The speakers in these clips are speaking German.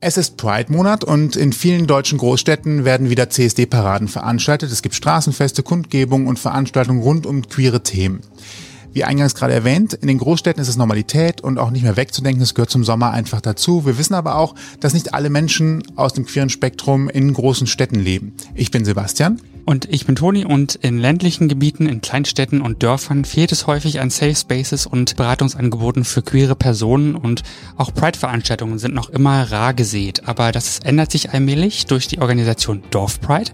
Es ist Pride-Monat und in vielen deutschen Großstädten werden wieder CSD-Paraden veranstaltet. Es gibt Straßenfeste, Kundgebungen und Veranstaltungen rund um queere Themen. Wie eingangs gerade erwähnt, in den Großstädten ist es Normalität und auch nicht mehr wegzudenken. Es gehört zum Sommer einfach dazu. Wir wissen aber auch, dass nicht alle Menschen aus dem queeren Spektrum in großen Städten leben. Ich bin Sebastian. Und ich bin Toni und in ländlichen Gebieten, in Kleinstädten und Dörfern fehlt es häufig an Safe Spaces und Beratungsangeboten für queere Personen und auch Pride-Veranstaltungen sind noch immer rar gesät. Aber das ändert sich allmählich durch die Organisation Dorf Pride.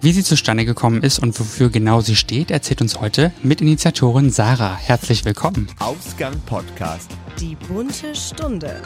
Wie sie zustande gekommen ist und wofür genau sie steht, erzählt uns heute Mitinitiatorin Sarah. Herzlich willkommen. Ausgang Podcast. Die bunte Stunde.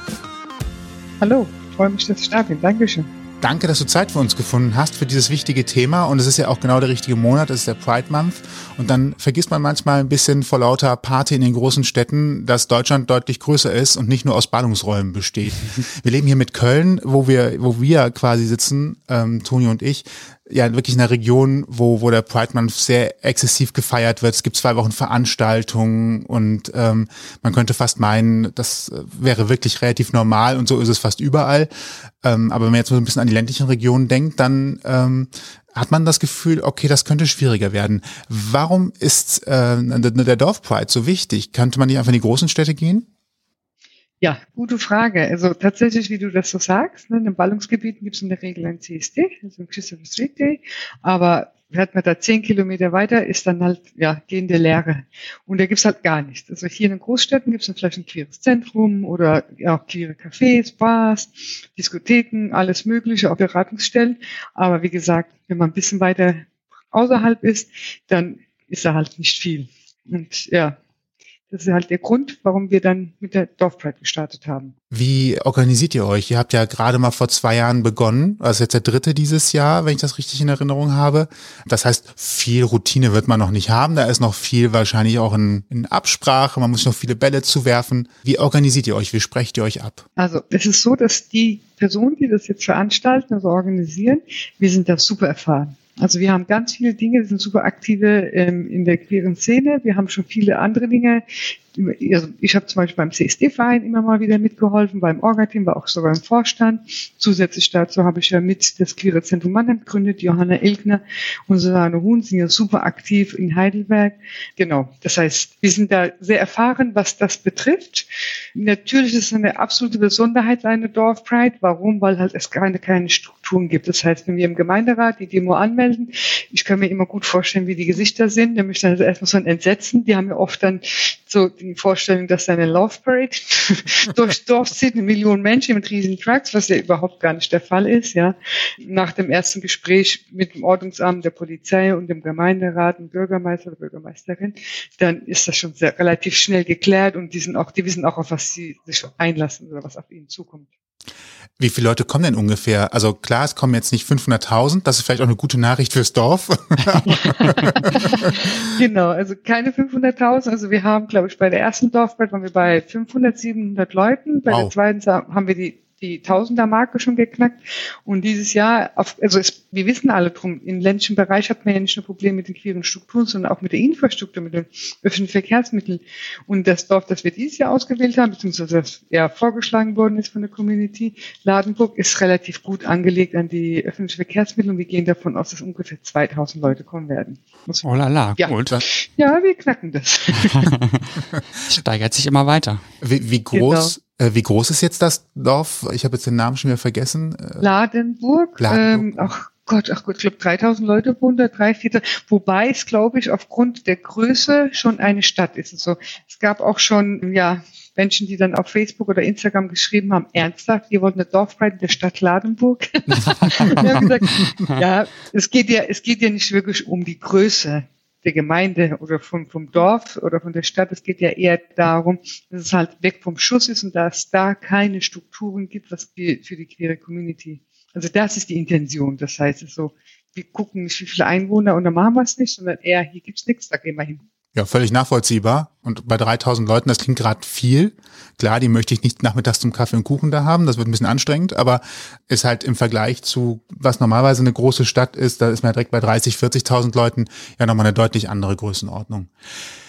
Hallo, freue mich, dass ich da bin. Dankeschön. Danke, dass du Zeit für uns gefunden hast für dieses wichtige Thema. Und es ist ja auch genau der richtige Monat, es ist der Pride Month. Und dann vergisst man manchmal ein bisschen vor lauter Party in den großen Städten, dass Deutschland deutlich größer ist und nicht nur aus Ballungsräumen besteht. Wir leben hier mit Köln, wo wir, wo wir quasi sitzen, ähm, Toni und ich, ja wirklich in einer Region, wo, wo der Pride Month sehr exzessiv gefeiert wird. Es gibt zwei Wochen Veranstaltungen und ähm, man könnte fast meinen, das wäre wirklich relativ normal und so ist es fast überall. Ähm, aber wenn man jetzt so ein bisschen an die ländlichen Regionen denkt, dann ähm, hat man das Gefühl, okay, das könnte schwieriger werden. Warum ist äh, der Dorfpride so wichtig? Könnte man nicht einfach in die großen Städte gehen? Ja, gute Frage. Also tatsächlich, wie du das so sagst, ne, in den Ballungsgebieten gibt es in der Regel ein CSD, also ein Christopher Street Day, aber hört man da zehn Kilometer weiter, ist dann halt ja gehende Leere. Und da gibt's halt gar nichts. Also hier in den Großstädten gibt's dann vielleicht ein queeres Zentrum oder auch queere Cafés, Bars, Diskotheken, alles Mögliche, auch Beratungsstellen. Aber wie gesagt, wenn man ein bisschen weiter außerhalb ist, dann ist da halt nicht viel. Und ja, das ist halt der Grund, warum wir dann mit der Dorfpride gestartet haben. Wie organisiert ihr euch? Ihr habt ja gerade mal vor zwei Jahren begonnen, also jetzt der dritte dieses Jahr, wenn ich das richtig in Erinnerung habe. Das heißt, viel Routine wird man noch nicht haben. Da ist noch viel wahrscheinlich auch in, in Absprache. Man muss noch viele Bälle zuwerfen. Wie organisiert ihr euch? Wie sprecht ihr euch ab? Also es ist so, dass die Personen, die das jetzt veranstalten, also organisieren, wir sind da super erfahren. Also wir haben ganz viele Dinge, wir sind super aktive ähm, in der queeren Szene. Wir haben schon viele andere Dinge. Also ich habe zum Beispiel beim CSD-Verein immer mal wieder mitgeholfen, beim Orga-Team, war auch sogar im Vorstand. Zusätzlich dazu habe ich ja mit das Queere Zentrum Mannheim gegründet, Johanna Elkner und Susanne Huhn sind ja super aktiv in Heidelberg. Genau, das heißt, wir sind da sehr erfahren, was das betrifft. Natürlich ist es eine absolute Besonderheit, eine Dorfpride. Warum? Weil halt es keine, keine Strukturen gibt. Das heißt, wenn wir im Gemeinderat die Demo anmelden, ich kann mir immer gut vorstellen, wie die Gesichter sind, nämlich dann erstmal so ein Entsetzen. Die haben ja oft dann so die Vorstellung, dass eine Love Parade durchs Dorf zieht, eine Million Menschen mit riesigen Trucks, was ja überhaupt gar nicht der Fall ist, ja. Nach dem ersten Gespräch mit dem Ordnungsamt, der Polizei und dem Gemeinderat und Bürgermeister oder Bürgermeisterin, dann ist das schon sehr, relativ schnell geklärt und die sind auch, die wissen auch, auf was sie sich einlassen oder was auf ihnen zukommt. Wie viele Leute kommen denn ungefähr? Also klar, es kommen jetzt nicht 500.000, das ist vielleicht auch eine gute Nachricht fürs Dorf. genau, also keine 500.000. Also wir haben, glaube ich, bei der ersten Dorfbad waren wir bei 500, 700 Leuten. Bei wow. der zweiten haben wir die die Tausender-Marke schon geknackt. Und dieses Jahr, auf, also es, wir wissen alle drum, im ländlichen Bereich hat man ja nicht nur Probleme mit den queeren Strukturen, sondern auch mit der Infrastruktur, mit den öffentlichen Verkehrsmitteln. Und das Dorf, das wir dieses Jahr ausgewählt haben, beziehungsweise das ja vorgeschlagen worden ist von der Community, Ladenburg, ist relativ gut angelegt an die öffentlichen Verkehrsmittel und wir gehen davon aus, dass ungefähr 2000 Leute kommen werden. Oh la la, ja. gut. Ja, wir knacken das. Steigert sich immer weiter. Wie, wie groß genau wie groß ist jetzt das Dorf? Ich habe jetzt den Namen schon wieder vergessen. Äh, Ladenburg. Ladenburg. Ähm, ach Gott, ach Gott, ich glaube 3000 Leute wohnen da, drei, vier, wobei es, glaube ich, aufgrund der Größe schon eine Stadt ist. Also, es gab auch schon, ja, Menschen, die dann auf Facebook oder Instagram geschrieben haben, ernsthaft, ihr wollt eine Dorfpride in der Stadt Ladenburg. Wir haben gesagt, ja, es geht ja, es geht ja nicht wirklich um die Größe der Gemeinde oder vom, vom Dorf oder von der Stadt. Es geht ja eher darum, dass es halt weg vom Schuss ist und dass da keine Strukturen gibt, was für, für die queere Community. Also das ist die Intention. Das heißt, es ist so, wir gucken nicht, wie viele Einwohner und dann machen wir es nicht, sondern eher, hier gibt's nichts, da gehen wir hin. Ja, völlig nachvollziehbar. Und bei 3000 Leuten, das klingt gerade viel. Klar, die möchte ich nicht nachmittags zum Kaffee und Kuchen da haben. Das wird ein bisschen anstrengend, aber ist halt im Vergleich zu, was normalerweise eine große Stadt ist, da ist man ja direkt bei 30, 40.000 Leuten ja nochmal eine deutlich andere Größenordnung.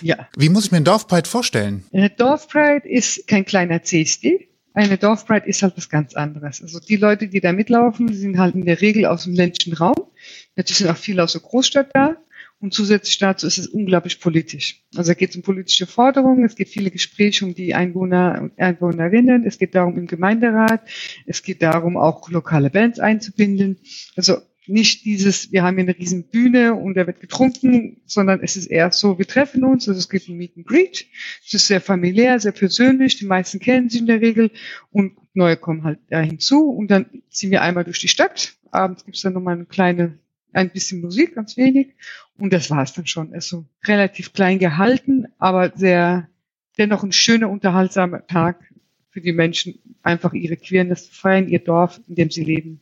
Ja. Wie muss ich mir ein Dorfpride vorstellen? Eine Dorfpride ist kein kleiner CSD, eine Dorfpride ist halt was ganz anderes. Also die Leute, die da mitlaufen, sind halt in der Regel aus dem ländlichen Raum. Natürlich sind auch viele aus der Großstadt da. Und zusätzlich dazu ist es unglaublich politisch. Also da geht es um politische Forderungen, es geht viele Gespräche um die Einwohner und Einwohnerinnen, es geht darum im Gemeinderat, es geht darum, auch lokale Bands einzubinden. Also nicht dieses, wir haben hier eine riesen Bühne und da wird getrunken, sondern es ist eher so, wir treffen uns, also es gibt ein Meet and Greet, es ist sehr familiär, sehr persönlich, die meisten kennen sich in der Regel und neue kommen halt da hinzu und dann ziehen wir einmal durch die Stadt, abends gibt es dann nochmal eine kleine, ein bisschen Musik, ganz wenig und das war es dann schon. Also relativ klein gehalten, aber sehr, dennoch ein schöner, unterhaltsamer Tag für die Menschen, einfach ihre Queerness zu feiern, ihr Dorf, in dem sie leben.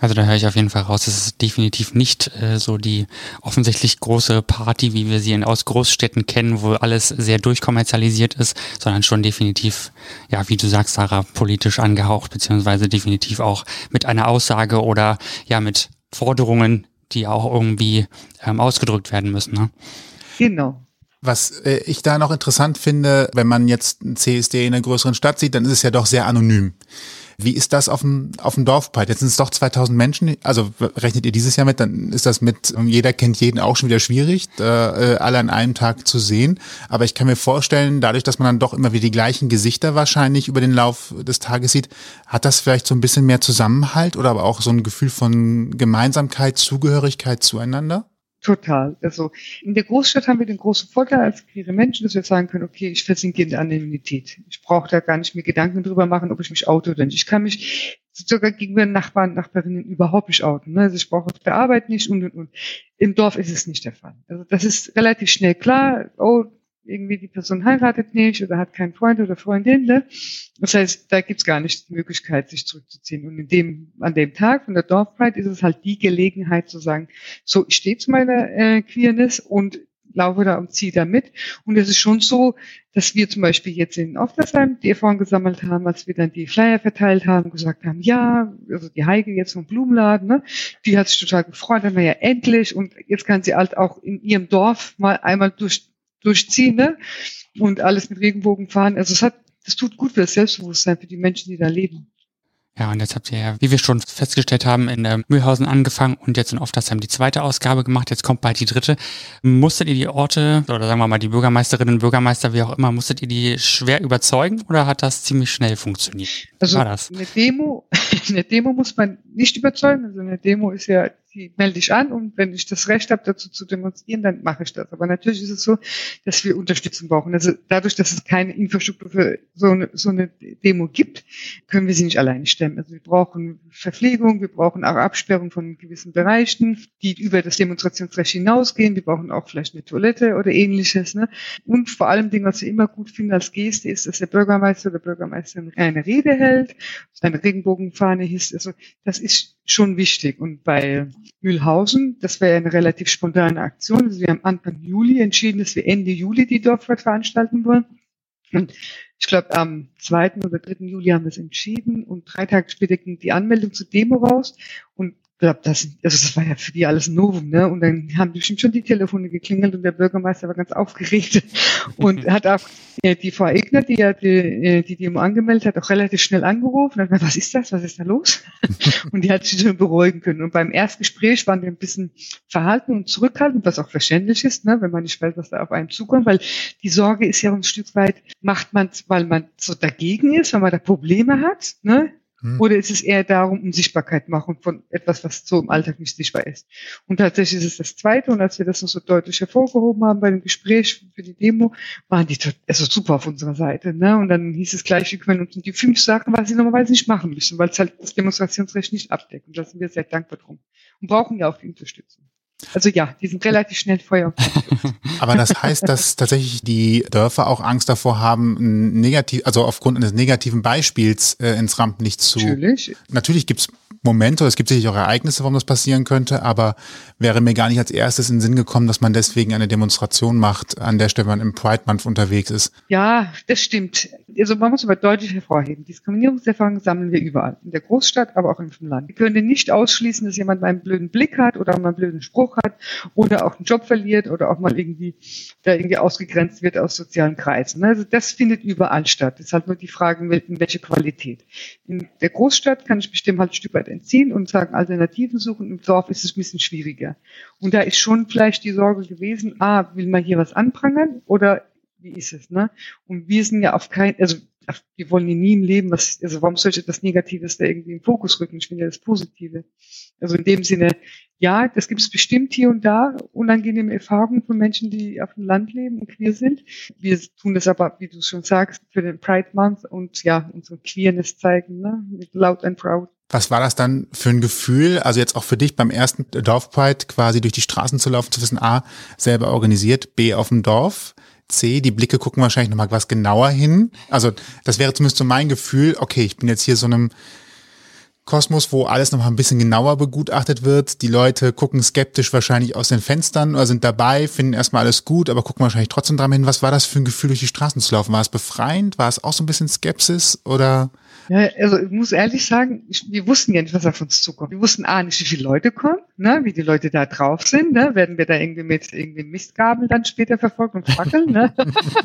Also da höre ich auf jeden Fall raus, es ist definitiv nicht äh, so die offensichtlich große Party, wie wir sie in, aus Großstädten kennen, wo alles sehr durchkommerzialisiert ist, sondern schon definitiv, ja, wie du sagst, Sarah, politisch angehaucht, beziehungsweise definitiv auch mit einer Aussage oder ja mit Forderungen, die auch irgendwie ähm, ausgedrückt werden müssen. Ne? Genau. Was äh, ich da noch interessant finde, wenn man jetzt ein CSD in einer größeren Stadt sieht, dann ist es ja doch sehr anonym. Wie ist das auf dem, auf dem Dorfpride? Jetzt sind es doch 2000 Menschen. Also rechnet ihr dieses Jahr mit, dann ist das mit jeder kennt jeden auch schon wieder schwierig, äh, alle an einem Tag zu sehen. Aber ich kann mir vorstellen, dadurch, dass man dann doch immer wieder die gleichen Gesichter wahrscheinlich über den Lauf des Tages sieht, hat das vielleicht so ein bisschen mehr Zusammenhalt oder aber auch so ein Gefühl von Gemeinsamkeit, Zugehörigkeit zueinander? Total. Also in der Großstadt haben wir den großen Vorteil als queere Menschen, dass wir sagen können, okay, ich versinke in der Anonymität. Ich brauche da gar nicht mehr Gedanken drüber machen, ob ich mich auto oder nicht. Ich kann mich sogar gegenüber Nachbarn, Nachbarinnen überhaupt nicht outen. Ne? Also ich brauche auf der Arbeit nicht und und und. Im Dorf ist es nicht der Fall. Also das ist relativ schnell klar. Oh, irgendwie die Person heiratet nicht oder hat keinen Freund oder Freundin. Ne? Das heißt, da gibt's gar nicht die Möglichkeit, sich zurückzuziehen. Und in dem, an dem Tag von der Dorfpride ist es halt die Gelegenheit zu sagen, so, ich stehe zu meiner äh, Queerness und laufe da und ziehe da mit. Und es ist schon so, dass wir zum Beispiel jetzt in Oftersheim die Erfahrung gesammelt haben, als wir dann die Flyer verteilt haben, gesagt haben, ja, also die Heike jetzt vom Blumenladen, ne, die hat sich total gefreut, dann war ja endlich und jetzt kann sie halt auch in ihrem Dorf mal einmal durch durchziehen ne? und alles mit Regenbogen fahren. Also es hat, das tut gut für das Selbstbewusstsein für die Menschen, die da leben. Ja, und jetzt habt ihr ja, wie wir schon festgestellt haben, in äh, Mühlhausen angefangen und jetzt in Oftersheim die zweite Ausgabe gemacht. Jetzt kommt bald die dritte. Musstet ihr die Orte oder sagen wir mal die Bürgermeisterinnen und Bürgermeister, wie auch immer, musstet ihr die schwer überzeugen oder hat das ziemlich schnell funktioniert? Also War das? eine Demo, eine Demo muss man nicht überzeugen. Also eine Demo ist ja die melde ich an und wenn ich das Recht habe, dazu zu demonstrieren, dann mache ich das. Aber natürlich ist es so, dass wir Unterstützung brauchen. Also dadurch, dass es keine Infrastruktur für so eine, so eine Demo gibt, können wir sie nicht alleine stemmen. Also wir brauchen Verpflegung, wir brauchen auch Absperrung von gewissen Bereichen, die über das Demonstrationsrecht hinausgehen. Wir brauchen auch vielleicht eine Toilette oder ähnliches. Ne? Und vor allem, Ding, was wir immer gut finden als Geste, ist, dass der Bürgermeister oder Bürgermeisterin eine Rede hält, eine Regenbogenfahne hisst. Also das ist schon wichtig. Und bei Mühlhausen, das wäre eine relativ spontane Aktion. Also wir haben Anfang Juli entschieden, dass wir Ende Juli die Dorffahrt veranstalten wollen. Und ich glaube, am 2. oder 3. Juli haben wir es entschieden und drei Tage später ging die Anmeldung zur Demo raus. Und glaube, das, also das war ja für die alles Novum, ne? Und dann haben bestimmt schon die Telefone geklingelt und der Bürgermeister war ganz aufgeregt und hat auch äh, die Frau Egner, die ja die, äh, die Demo angemeldet hat, auch relativ schnell angerufen und hat gesagt, was ist das, was ist da los? und die hat sich schon beruhigen können. Und beim Erstgespräch waren wir ein bisschen verhalten und zurückhaltend, was auch verständlich ist, ne? wenn man nicht weiß, was da auf einen zukommt, weil die Sorge ist ja ein Stück weit, macht man weil man so dagegen ist, weil man da Probleme hat, ne? Hm. Oder ist es eher darum, um Sichtbarkeit machen von etwas, was so im Alltag nicht sichtbar ist? Und tatsächlich ist es das Zweite. Und als wir das noch so deutlich hervorgehoben haben bei dem Gespräch für die Demo, waren die also super auf unserer Seite. Ne? Und dann hieß es gleich, wir können uns die fünf Sachen, was sie normalerweise nicht machen müssen, weil es halt das Demonstrationsrecht nicht abdeckt. Und da sind wir sehr dankbar drum. Und brauchen ja auch die Unterstützung. Also ja, die sind relativ schnell Feuer. Aber das heißt, dass tatsächlich die Dörfer auch Angst davor haben, negativ, also aufgrund eines negativen Beispiels äh, ins Rampenlicht zu. Natürlich. Natürlich gibt's Momente, es gibt sicherlich auch Ereignisse, warum das passieren könnte, aber wäre mir gar nicht als erstes in den Sinn gekommen, dass man deswegen eine Demonstration macht, an der Stelle man im Pride Month unterwegs ist. Ja, das stimmt. Also man muss aber deutlich hervorheben, Diskriminierungserfahrungen sammeln wir überall. In der Großstadt, aber auch im Land. Wir können nicht ausschließen, dass jemand mal einen blöden Blick hat oder mal einen blöden Spruch Bruch hat oder auch einen Job verliert oder auch mal irgendwie da irgendwie ausgegrenzt wird aus sozialen Kreisen. Ne? Also das findet überall statt. Das ist halt nur die Frage, in welche Qualität. In der Großstadt kann ich bestimmt halt ein Stück weit entziehen und sagen, Alternativen suchen. Im Dorf ist es ein bisschen schwieriger. Und da ist schon vielleicht die Sorge gewesen, ah, will man hier was anprangern oder wie ist es, ne? Und wir sind ja auf kein, also wir wollen ja nie im Leben was, also warum sollte das Negatives da irgendwie im Fokus rücken? Ich finde ja das Positive. Also in dem Sinne, ja, das gibt es bestimmt hier und da, unangenehme Erfahrungen von Menschen, die auf dem Land leben und queer sind. Wir tun das aber, wie du schon sagst, für den Pride Month und ja, unsere Queerness zeigen, ne? Mit Loud and Proud. Was war das dann für ein Gefühl, also jetzt auch für dich beim ersten Dorfpride quasi durch die Straßen zu laufen, zu wissen, A, selber organisiert, B, auf dem Dorf, C, die Blicke gucken wahrscheinlich nochmal was genauer hin. Also das wäre zumindest so mein Gefühl, okay, ich bin jetzt hier so einem Kosmos, wo alles nochmal ein bisschen genauer begutachtet wird. Die Leute gucken skeptisch wahrscheinlich aus den Fenstern oder sind dabei, finden erstmal alles gut, aber gucken wahrscheinlich trotzdem dran hin. Was war das für ein Gefühl, durch die Straßen zu laufen? War es befreiend? War es auch so ein bisschen Skepsis oder? Ja, also ich muss ehrlich sagen, wir wussten ja nicht, was auf uns zukommt. Wir wussten A nicht, wie viele Leute kommen, ne, wie die Leute da drauf sind, ne, werden wir da irgendwie mit irgendwie Mistgabel dann später verfolgt und fackeln, ne.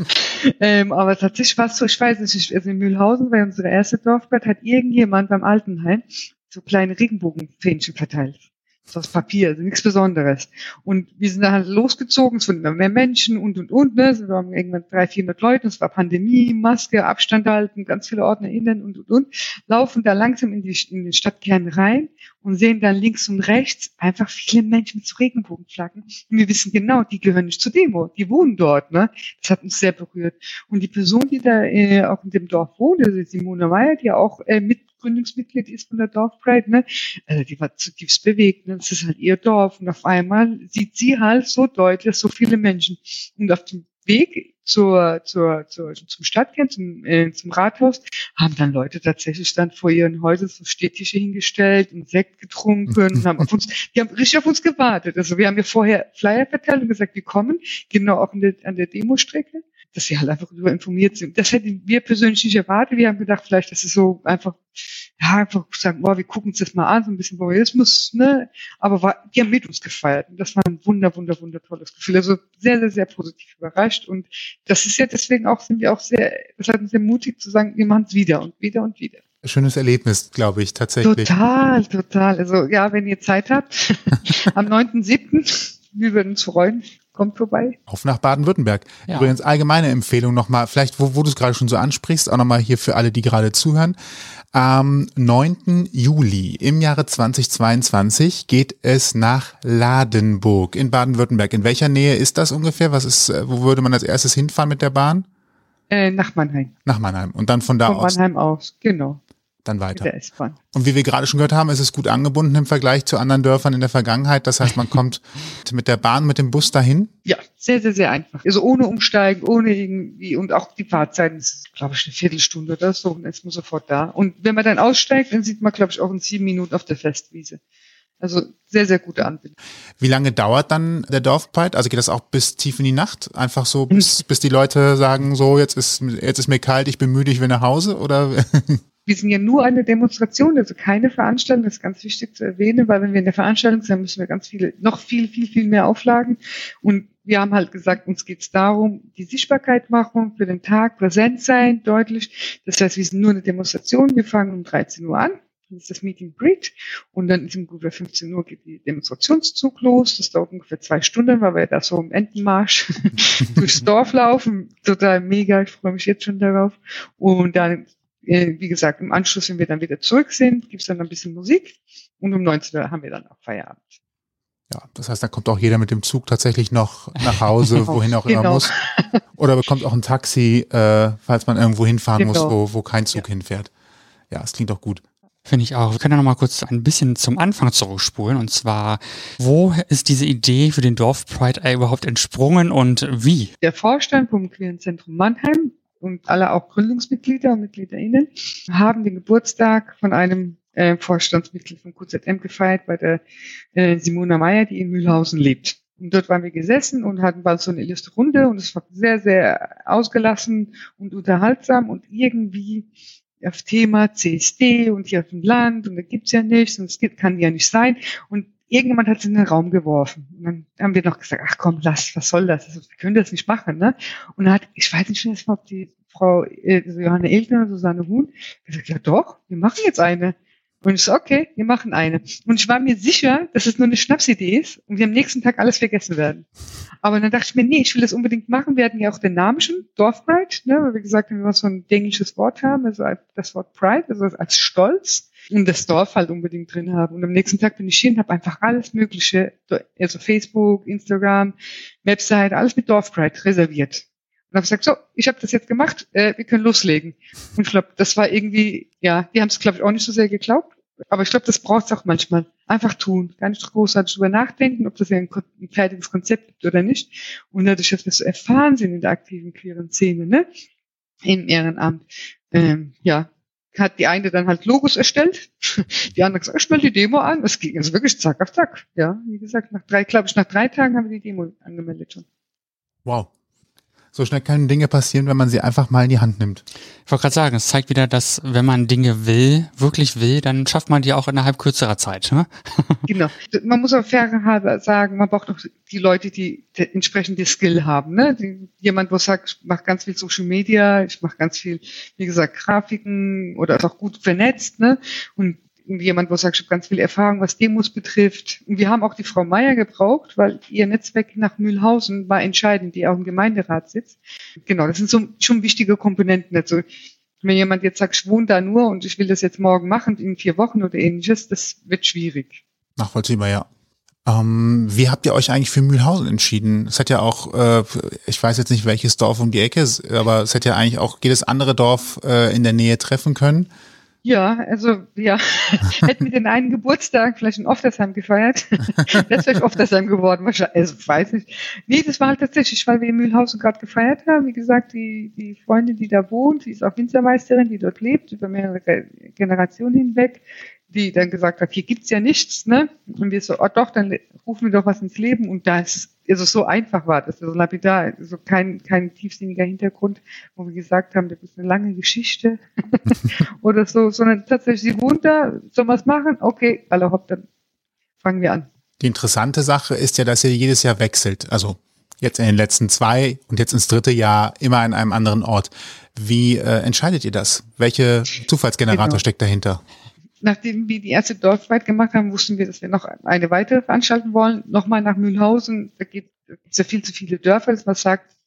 ähm, aber tatsächlich war es so, ich weiß nicht, also in Mühlhausen, bei unserer erste Dorfblatt, hat irgendjemand beim Altenheim so kleine Regenbogenfähnchen verteilt aus Papier, also nichts Besonderes. Und wir sind da halt losgezogen, es wurden immer mehr Menschen und, und, und, ne? Wir waren irgendwann 300, 400 Leute, es war Pandemie, Maske, Abstand halten, ganz viele Ordner innen und, und, und, laufen da langsam in, die, in den Stadtkern rein und sehen dann links und rechts einfach viele Menschen mit so Regenbogenflaggen. Und wir wissen genau, die gehören nicht zur Demo, die wohnen dort, ne? Das hat uns sehr berührt. Und die Person, die da äh, auch in dem Dorf wohnt, also Simone Meyer, die auch äh, mit Gründungsmitglied ist von der Dorfpride, ne? Also die war zutiefst bewegt, ne? Das ist halt ihr Dorf. Und auf einmal sieht sie halt so deutlich so viele Menschen. Und auf dem Weg zur, zur, zur, zum Stadtkern, zum, äh, zum Rathaus, haben dann Leute tatsächlich dann vor ihren Häusern so Städtische hingestellt und Sekt getrunken und haben auf uns, die haben richtig auf uns gewartet. Also wir haben ja vorher Flyer verteilt und gesagt, wir kommen, genau auch an der, an der Demostrecke dass sie halt einfach darüber informiert sind. Das hätten wir persönlich nicht erwartet. Wir haben gedacht, vielleicht, dass es so einfach, ja, einfach sagen, boah, wir gucken uns das mal an, so ein bisschen Voyeurismus, ne? Aber war, die haben mit uns gefeiert. Und das war ein wunder, wunder, wunder tolles Gefühl. Also sehr, sehr, sehr positiv überrascht. Und das ist ja deswegen auch, sind wir auch sehr, das hat uns sehr mutig zu sagen, wir machen es wieder und wieder und wieder. Schönes Erlebnis, glaube ich, tatsächlich. Total, total. Also ja, wenn ihr Zeit habt, am 9.7., wir würden uns freuen kommt vorbei. Auf nach Baden-Württemberg. Ja. Übrigens allgemeine Empfehlung nochmal, vielleicht wo, wo du es gerade schon so ansprichst, auch nochmal hier für alle, die gerade zuhören. Am 9. Juli im Jahre 2022 geht es nach Ladenburg in Baden-Württemberg. In welcher Nähe ist das ungefähr? Was ist, äh, wo würde man als erstes hinfahren mit der Bahn? Äh, nach Mannheim. Nach Mannheim. Und dann von da von aus. Von Mannheim aus, genau dann weiter. Und wie wir gerade schon gehört haben, ist es gut angebunden im Vergleich zu anderen Dörfern in der Vergangenheit. Das heißt, man kommt mit der Bahn, mit dem Bus dahin? Ja, sehr, sehr, sehr einfach. Also ohne Umsteigen, ohne irgendwie, und auch die Fahrzeiten, ist, glaube ich, eine Viertelstunde oder so, und ist man sofort da. Und wenn man dann aussteigt, dann sieht man, glaube ich, auch in sieben Minuten auf der Festwiese. Also sehr, sehr gute Anbindung. Wie lange dauert dann der Dorfpride? Also geht das auch bis tief in die Nacht? Einfach so, bis, bis die Leute sagen, so, jetzt ist, jetzt ist mir kalt, ich bin müde, ich will nach Hause? Oder? wir sind ja nur eine Demonstration, also keine Veranstaltung, das ist ganz wichtig zu erwähnen, weil wenn wir in der Veranstaltung sind, müssen wir ganz viele, noch viel, viel, viel mehr Auflagen. Und wir haben halt gesagt, uns geht es darum, die Sichtbarkeit machen für den Tag, präsent sein, deutlich. Das heißt, wir sind nur eine Demonstration, wir fangen um 13 Uhr an. Das ist das Meeting Greet. Und dann ist um ungefähr 15 Uhr geht die Demonstrationszug los. Das dauert ungefähr zwei Stunden, weil wir da so im Entenmarsch durchs Dorf laufen. Total mega. Ich freue mich jetzt schon darauf. Und dann wie gesagt, im Anschluss, wenn wir dann wieder zurück sind, gibt's dann ein bisschen Musik und um 19 Uhr haben wir dann auch Feierabend. Ja, das heißt, da kommt auch jeder mit dem Zug tatsächlich noch nach Hause, wohin auch immer genau. muss. Oder bekommt auch ein Taxi, äh, falls man irgendwo hinfahren genau. muss, wo, wo kein Zug ja. hinfährt. Ja, es klingt auch gut. Finde ich auch. Wir können ja noch mal kurz ein bisschen zum Anfang zurückspulen. Und zwar, wo ist diese Idee für den Dorf Pride überhaupt entsprungen und wie? Der Vorstand vom Queeren Zentrum Mannheim und alle auch Gründungsmitglieder und MitgliederInnen haben den Geburtstag von einem äh, Vorstandsmitglied von QZM gefeiert bei der äh, Simona Meyer, die in Mühlhausen lebt. Und dort waren wir gesessen und hatten bald so eine illustre Runde und es war sehr, sehr ausgelassen und unterhaltsam und irgendwie auf Thema CSD und hier auf dem Land und da gibt's ja nichts und es kann ja nicht sein. Und irgendjemand hat es in den Raum geworfen. Und dann haben wir noch gesagt, ach komm, lass, was soll das? Also, wir können das nicht machen, ne? Und dann hat, ich weiß nicht mehr, ob die Frau äh, Johanna Eltner oder Susanne Huhn gesagt, ja doch, wir machen jetzt eine. Und ich so, okay, wir machen eine. Und ich war mir sicher, dass es nur eine Schnapsidee ist und wir am nächsten Tag alles vergessen werden. Aber dann dachte ich mir, nee, ich will das unbedingt machen. Wir hatten ja auch den Namen schon, Dorfpride, ne, weil wir gesagt haben, wir wollen so ein englisches Wort haben, also das Wort Pride, also als Stolz und das Dorf halt unbedingt drin haben. Und am nächsten Tag bin ich hier und habe einfach alles Mögliche, also Facebook, Instagram, Website, alles mit Dorfpride reserviert. Und habe gesagt, so, ich habe das jetzt gemacht, äh, wir können loslegen. Und ich glaube, das war irgendwie, ja, die haben es, glaube ich, auch nicht so sehr geglaubt. Aber ich glaube, das braucht es auch manchmal. Einfach tun. Gar nicht großartig drüber nachdenken, ob das ja ein, ein fertiges Konzept gibt oder nicht. Und dadurch, dass wir so erfahren sind in der aktiven queeren Szene, ne, im Ehrenamt, ähm, ja, hat die eine dann halt Logos erstellt, die andere gesagt, ich melde die Demo an. Es ging also wirklich zack auf zack. Ja, wie gesagt, nach drei, glaube ich, nach drei Tagen haben wir die Demo angemeldet schon. Wow. So schnell können Dinge passieren, wenn man sie einfach mal in die Hand nimmt. Ich wollte gerade sagen, es zeigt wieder, dass wenn man Dinge will, wirklich will, dann schafft man die auch innerhalb kürzerer Zeit. Ne? genau. Man muss auch fairerhalber sagen, man braucht auch die Leute, die, die entsprechend die Skill haben. Ne? Die, jemand, wo sagt, ich mache ganz viel Social Media, ich mache ganz viel, wie gesagt, Grafiken oder ist auch gut vernetzt. Ne? Und jemand, wo sagt, ich habe ganz viel Erfahrung, was Demos betrifft. Und wir haben auch die Frau Meier gebraucht, weil ihr Netzwerk nach Mühlhausen war entscheidend, die auch im Gemeinderat sitzt. Genau, das sind so schon wichtige Komponenten. Also wenn jemand jetzt sagt, ich wohne da nur und ich will das jetzt morgen machen, in vier Wochen oder ähnliches, das wird schwierig. Nachvollziehbar, ja. Ähm, wie habt ihr euch eigentlich für Mühlhausen entschieden? Es hat ja auch, äh, ich weiß jetzt nicht welches Dorf um die Ecke, ist, aber es hätte ja eigentlich auch jedes andere Dorf äh, in der Nähe treffen können. Ja, also ja, hätten wir den einen Geburtstag vielleicht in Oftersheim gefeiert. das wäre vielleicht Oftersheim geworden, wahrscheinlich. Also weiß nicht. Nee, das war halt tatsächlich, weil wir in Mühlhausen gerade gefeiert haben. Wie gesagt, die, die Freundin, die da wohnt, die ist auch Winzermeisterin, die dort lebt, über mehrere Generationen hinweg die dann gesagt hat, hier gibt's ja nichts, ne? Und wir so, oh doch, dann rufen wir doch was ins Leben und das, also so einfach war das, also lapidar, also kein, kein tiefsinniger Hintergrund, wo wir gesagt haben, das ist eine lange Geschichte oder so, sondern tatsächlich, sie wohnt da, soll was machen? Okay, alle hopp, dann fangen wir an. Die interessante Sache ist ja, dass ihr jedes Jahr wechselt, also jetzt in den letzten zwei und jetzt ins dritte Jahr immer an einem anderen Ort. Wie äh, entscheidet ihr das? Welche Zufallsgenerator genau. steckt dahinter? Nachdem wir die erste Dorfweit gemacht haben, wussten wir, dass wir noch eine weitere veranstalten wollen. Nochmal nach Mühlhausen, da gibt es ja viel zu viele Dörfer, dass man sagt,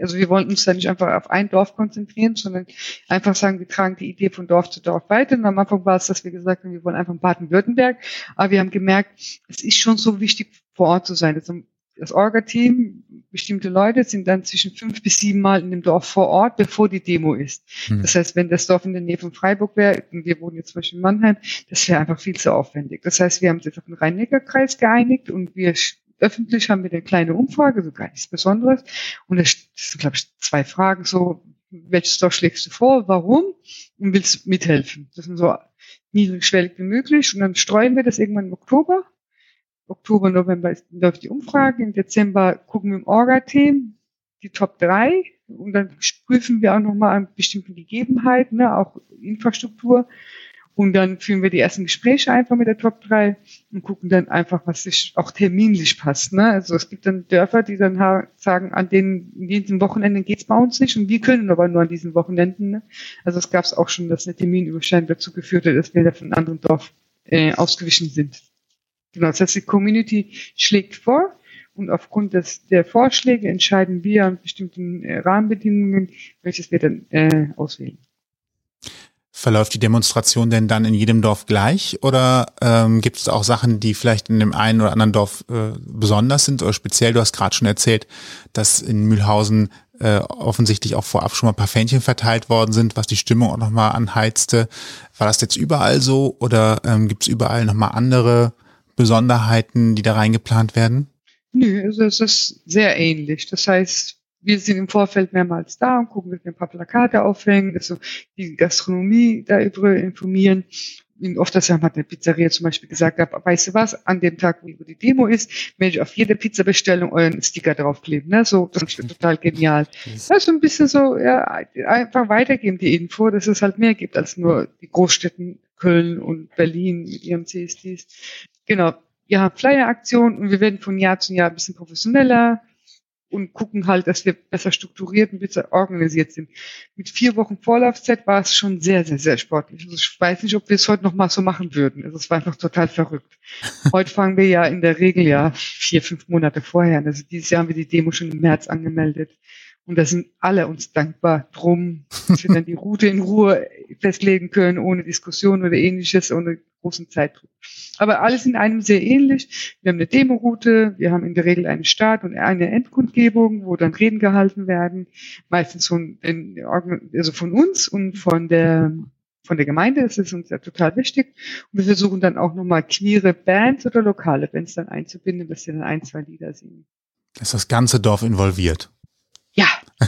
also wir wollen uns da nicht einfach auf ein Dorf konzentrieren, sondern einfach sagen, wir tragen die Idee von Dorf zu Dorf weiter. Und am Anfang war es, dass wir gesagt haben, wir wollen einfach Baden-Württemberg. Aber wir haben gemerkt, es ist schon so wichtig, vor Ort zu sein. Also das Orga-Team, bestimmte Leute sind dann zwischen fünf bis sieben Mal in dem Dorf vor Ort, bevor die Demo ist. Hm. Das heißt, wenn das Dorf in der Nähe von Freiburg wäre, und wir wohnen jetzt zum Beispiel in Mannheim, das wäre einfach viel zu aufwendig. Das heißt, wir haben uns jetzt auf den Rhein-Neckar-Kreis geeinigt und wir öffentlich haben wir eine kleine Umfrage, so gar nichts Besonderes. Und das sind, glaube ich, zwei Fragen so, welches Dorf schlägst du vor, warum und willst mithelfen? Das sind so niedrigschwellig wie möglich und dann streuen wir das irgendwann im Oktober Oktober, November läuft die Umfrage. Im Dezember gucken wir im Orga-Team die Top 3 und dann prüfen wir auch nochmal an bestimmten Gegebenheiten, ne, auch Infrastruktur. Und dann führen wir die ersten Gespräche einfach mit der Top 3 und gucken dann einfach, was sich auch terminlich passt. Ne? Also es gibt dann Dörfer, die dann sagen, an den, diesen Wochenenden geht's bei uns nicht und wir können aber nur an diesen Wochenenden. Ne? Also es gab es auch schon, dass eine Terminüberschneidung dazu geführt hat, dass wir da von einem anderen Dorf äh, ausgewichen sind. Genau, das heißt, die Community schlägt vor und aufgrund des, der Vorschläge entscheiden wir an bestimmten äh, Rahmenbedingungen, welches wir dann äh, auswählen. Verläuft die Demonstration denn dann in jedem Dorf gleich oder ähm, gibt es auch Sachen, die vielleicht in dem einen oder anderen Dorf äh, besonders sind oder speziell? Du hast gerade schon erzählt, dass in Mühlhausen äh, offensichtlich auch vorab schon mal ein paar Fähnchen verteilt worden sind, was die Stimmung auch nochmal anheizte. War das jetzt überall so oder ähm, gibt es überall nochmal andere Besonderheiten, die da reingeplant werden? Nö, also es ist sehr ähnlich. Das heißt, wir sind im Vorfeld mehrmals da und gucken, dass wir ein paar Plakate aufhängen, also die Gastronomie darüber informieren. In Oftersheim hat eine Pizzeria zum Beispiel gesagt, weißt du was, an dem Tag, wo die Demo ist, werde ich auf jede Pizzabestellung euren Sticker draufkleben. Ne? So, das ist total genial. Das ist so ein bisschen so, ja, einfach weitergeben die Info, dass es halt mehr gibt als nur die Großstädten Köln und Berlin mit ihren CSDs. Genau. ja, Flyer-Aktion und wir werden von Jahr zu Jahr ein bisschen professioneller und gucken halt, dass wir besser strukturiert und besser organisiert sind. Mit vier Wochen Vorlaufzeit war es schon sehr, sehr, sehr sportlich. Also ich weiß nicht, ob wir es heute noch mal so machen würden. Also es war einfach total verrückt. heute fangen wir ja in der Regel ja vier, fünf Monate vorher an. Also dieses Jahr haben wir die Demo schon im März angemeldet. Und da sind alle uns dankbar drum, dass wir dann die Route in Ruhe festlegen können, ohne Diskussion oder ähnliches, ohne großen Zeitdruck. Aber alles in einem sehr ähnlich. Wir haben eine Demo-Route, wir haben in der Regel einen Start und eine Endkundgebung, wo dann Reden gehalten werden, meistens von, also von uns und von der von der Gemeinde, das ist uns ja total wichtig. Und wir versuchen dann auch nochmal queere Bands oder lokale Bands dann einzubinden, dass sie dann ein, zwei Lieder singen. Ist das ganze Dorf involviert?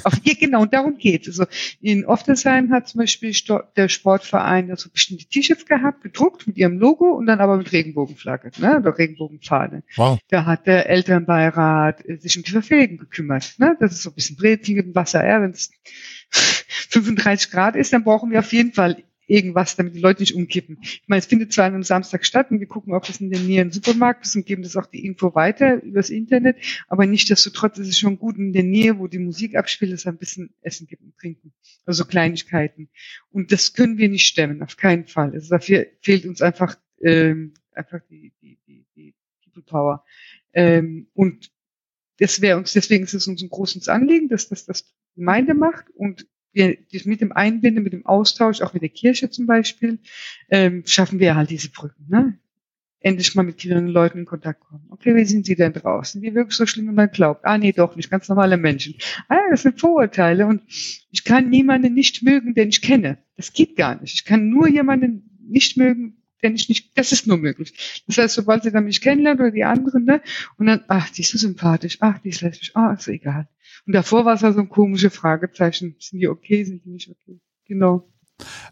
Auf, ja, genau, und darum geht es. Also in Oftesheim hat zum Beispiel der Sportverein so bestimmte T-Shirts gehabt, gedruckt mit ihrem Logo und dann aber mit Regenbogenflagge, ne, oder Regenbogenfahne. Wow. Da hat der Elternbeirat äh, sich um die Verpflegung gekümmert. Ne? Das ist so ein bisschen Brezel mit Wasser. Ja, Wenn es 35 Grad ist, dann brauchen wir auf jeden Fall irgendwas, damit die Leute nicht umkippen. Ich meine, es findet zwar an einem Samstag statt und wir gucken, ob es in der Nähe ein Supermarkt ist und geben das auch die Info weiter übers Internet, aber nichtsdestotrotz ist es schon gut in der Nähe, wo die Musik abspielt, dass es ein bisschen Essen gibt und Trinken. Also Kleinigkeiten. Und das können wir nicht stemmen, auf keinen Fall. Also dafür fehlt uns einfach, ähm, einfach die, die, die, die People Power. Ähm, und das wäre uns, deswegen ist es uns ein großes Anliegen, dass das das Gemeinde macht und wir mit dem Einbinden, mit dem Austausch, auch mit der Kirche zum Beispiel, ähm, schaffen wir halt diese Brücken. Ne? Endlich mal mit queeren Leuten in Kontakt kommen. Okay, wie sind sie denn draußen? Sind die wirklich so schlimm, wie man glaubt? Ah, nee, doch nicht. Ganz normale Menschen. Ah, das sind Vorurteile. Und ich kann niemanden nicht mögen, den ich kenne. Das geht gar nicht. Ich kann nur jemanden nicht mögen, den ich nicht, das ist nur möglich. Das heißt, sobald sie dann mich kennenlernt oder die anderen, ne, und dann, ach, die ist so sympathisch, ach, die ist lesbisch, ah, ist egal. Und davor war es also ein komische Fragezeichen. Sind die okay, sind die nicht okay? Genau.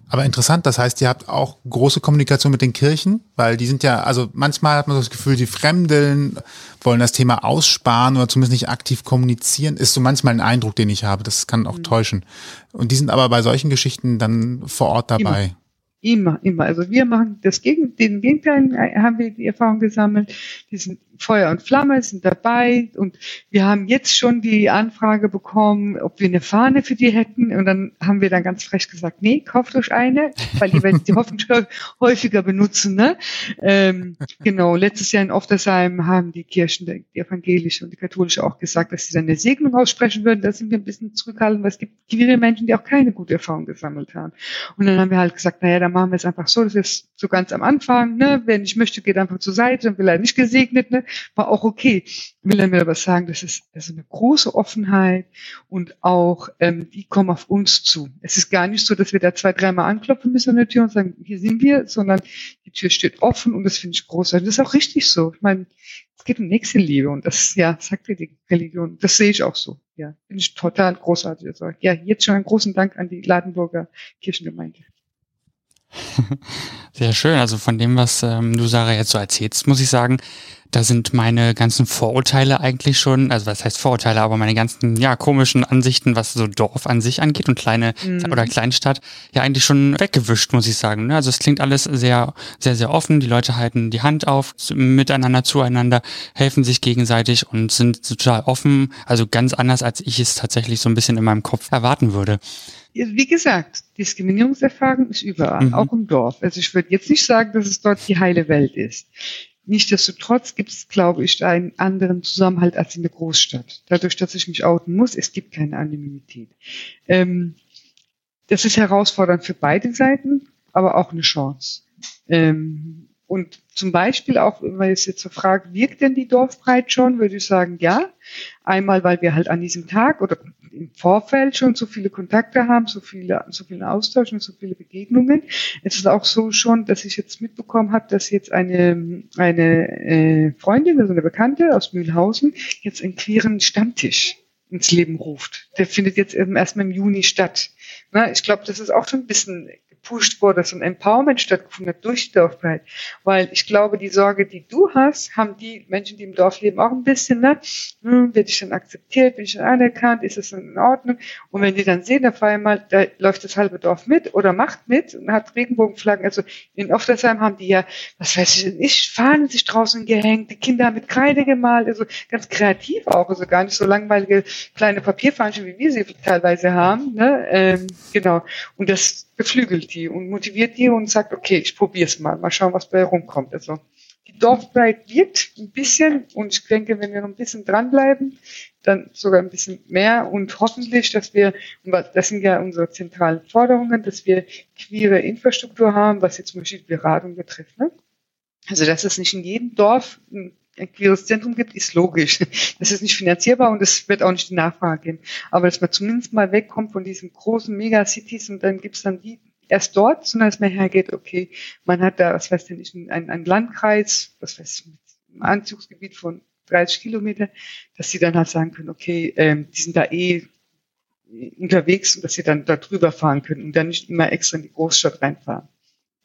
Aber interessant, das heißt, ihr habt auch große Kommunikation mit den Kirchen, weil die sind ja, also manchmal hat man so das Gefühl, die Fremdeln wollen das Thema aussparen oder zumindest nicht aktiv kommunizieren, ist so manchmal ein Eindruck, den ich habe. Das kann auch mhm. täuschen. Und die sind aber bei solchen Geschichten dann vor Ort dabei. Immer. Immer. Also wir machen das Gegen, den Gegenteil, äh, haben wir die Erfahrung gesammelt. Die sind Feuer und Flamme, sind dabei und wir haben jetzt schon die Anfrage bekommen, ob wir eine Fahne für die hätten und dann haben wir dann ganz frech gesagt, nee, kauft euch eine, weil die werden die hoffentlich häufiger benutzen. Ne? Ähm, genau, letztes Jahr in Oftersheim haben die Kirchen, die evangelische und die katholische auch gesagt, dass sie dann eine Segnung aussprechen würden. Da sind wir ein bisschen zurückhaltend, weil es gibt viele Menschen, die auch keine gute Erfahrung gesammelt haben. Und dann haben wir halt gesagt, naja, dann machen wir es einfach so, das ist so ganz am Anfang, ne? Wenn ich möchte, geht einfach zur Seite, dann will er nicht gesegnet, ne? War auch okay. Will er mir aber sagen, das ist, das ist eine große Offenheit und auch, ähm, die kommen auf uns zu. Es ist gar nicht so, dass wir da zwei, dreimal anklopfen müssen an der Tür und sagen, hier sind wir, sondern die Tür steht offen und das finde ich großartig. Das ist auch richtig so. Ich meine, es geht um Nächstenliebe und das, ja, sagt dir die Religion. Das sehe ich auch so. Ja, finde ich total großartig. Also, ja, jetzt schon einen großen Dank an die Ladenburger Kirchengemeinde. Sehr schön. Also von dem, was ähm, du, Sarah, jetzt so erzählst, muss ich sagen, da sind meine ganzen Vorurteile eigentlich schon, also was heißt Vorurteile, aber meine ganzen, ja, komischen Ansichten, was so Dorf an sich angeht und kleine mhm. oder Kleinstadt, ja eigentlich schon weggewischt, muss ich sagen. Ne? Also es klingt alles sehr, sehr, sehr offen. Die Leute halten die Hand auf, miteinander, zueinander, helfen sich gegenseitig und sind total offen. Also ganz anders, als ich es tatsächlich so ein bisschen in meinem Kopf erwarten würde. Wie gesagt, Diskriminierungserfahrung ist überall, mhm. auch im Dorf. Also ich würde jetzt nicht sagen, dass es dort die heile Welt ist. Nichtsdestotrotz gibt es, glaube ich, einen anderen Zusammenhalt als in der Großstadt. Dadurch, dass ich mich outen muss, es gibt keine Anonymität. Ähm, das ist herausfordernd für beide Seiten, aber auch eine Chance. Ähm, und zum Beispiel auch, wenn man jetzt so fragt, wirkt denn die Dorfbreit schon, würde ich sagen, ja. Einmal, weil wir halt an diesem Tag oder im Vorfeld schon so viele Kontakte haben, so viele, so viele Austausch und so viele Begegnungen. Es ist auch so schon, dass ich jetzt mitbekommen habe, dass jetzt eine, eine äh, Freundin, also eine Bekannte aus Mühlhausen, jetzt einen queeren Stammtisch ins Leben ruft. Der findet jetzt erstmal im Juni statt. Na, ich glaube, das ist auch schon ein bisschen gepusht wurde, so ein Empowerment stattgefunden hat durch die Dorfbreit. Weil ich glaube, die Sorge, die du hast, haben die Menschen, die im Dorf leben, auch ein bisschen, ne? Hm, werde ich dann akzeptiert, bin ich dann anerkannt, ist das in Ordnung? Und wenn die dann sehen, auf einmal, da läuft das halbe Dorf mit oder macht mit und hat Regenbogenflaggen. Also in Oftersheim haben die ja, was weiß ich, ich Fahnen sich draußen gehängt, die Kinder haben mit Kreide gemalt, also ganz kreativ auch, also gar nicht so langweilige kleine Papierfahnen, wie wir sie teilweise haben, ne? Ähm, genau. Und das beflügelt die und motiviert die und sagt, okay, ich probiere es mal, mal schauen, was bei rumkommt. Also die Dorfbreit wirkt ein bisschen und ich denke, wenn wir noch ein bisschen dranbleiben, dann sogar ein bisschen mehr und hoffentlich, dass wir, das sind ja unsere zentralen Forderungen, dass wir queere Infrastruktur haben, was jetzt zum Beispiel Beratung betrifft. Ne? Also dass es nicht in jedem Dorf ein queeres Zentrum gibt, ist logisch. Das ist nicht finanzierbar und es wird auch nicht die Nachfrage geben. Aber dass man zumindest mal wegkommt von diesen großen Megacities und dann gibt's dann die erst dort, sondern dass man hergeht, okay, man hat da, was weiß ich einen, einen Landkreis, was weiß ich, mit einem Anzugsgebiet von 30 Kilometer, dass sie dann halt sagen können, okay, ähm, die sind da eh unterwegs und dass sie dann da drüber fahren können und dann nicht immer extra in die Großstadt reinfahren.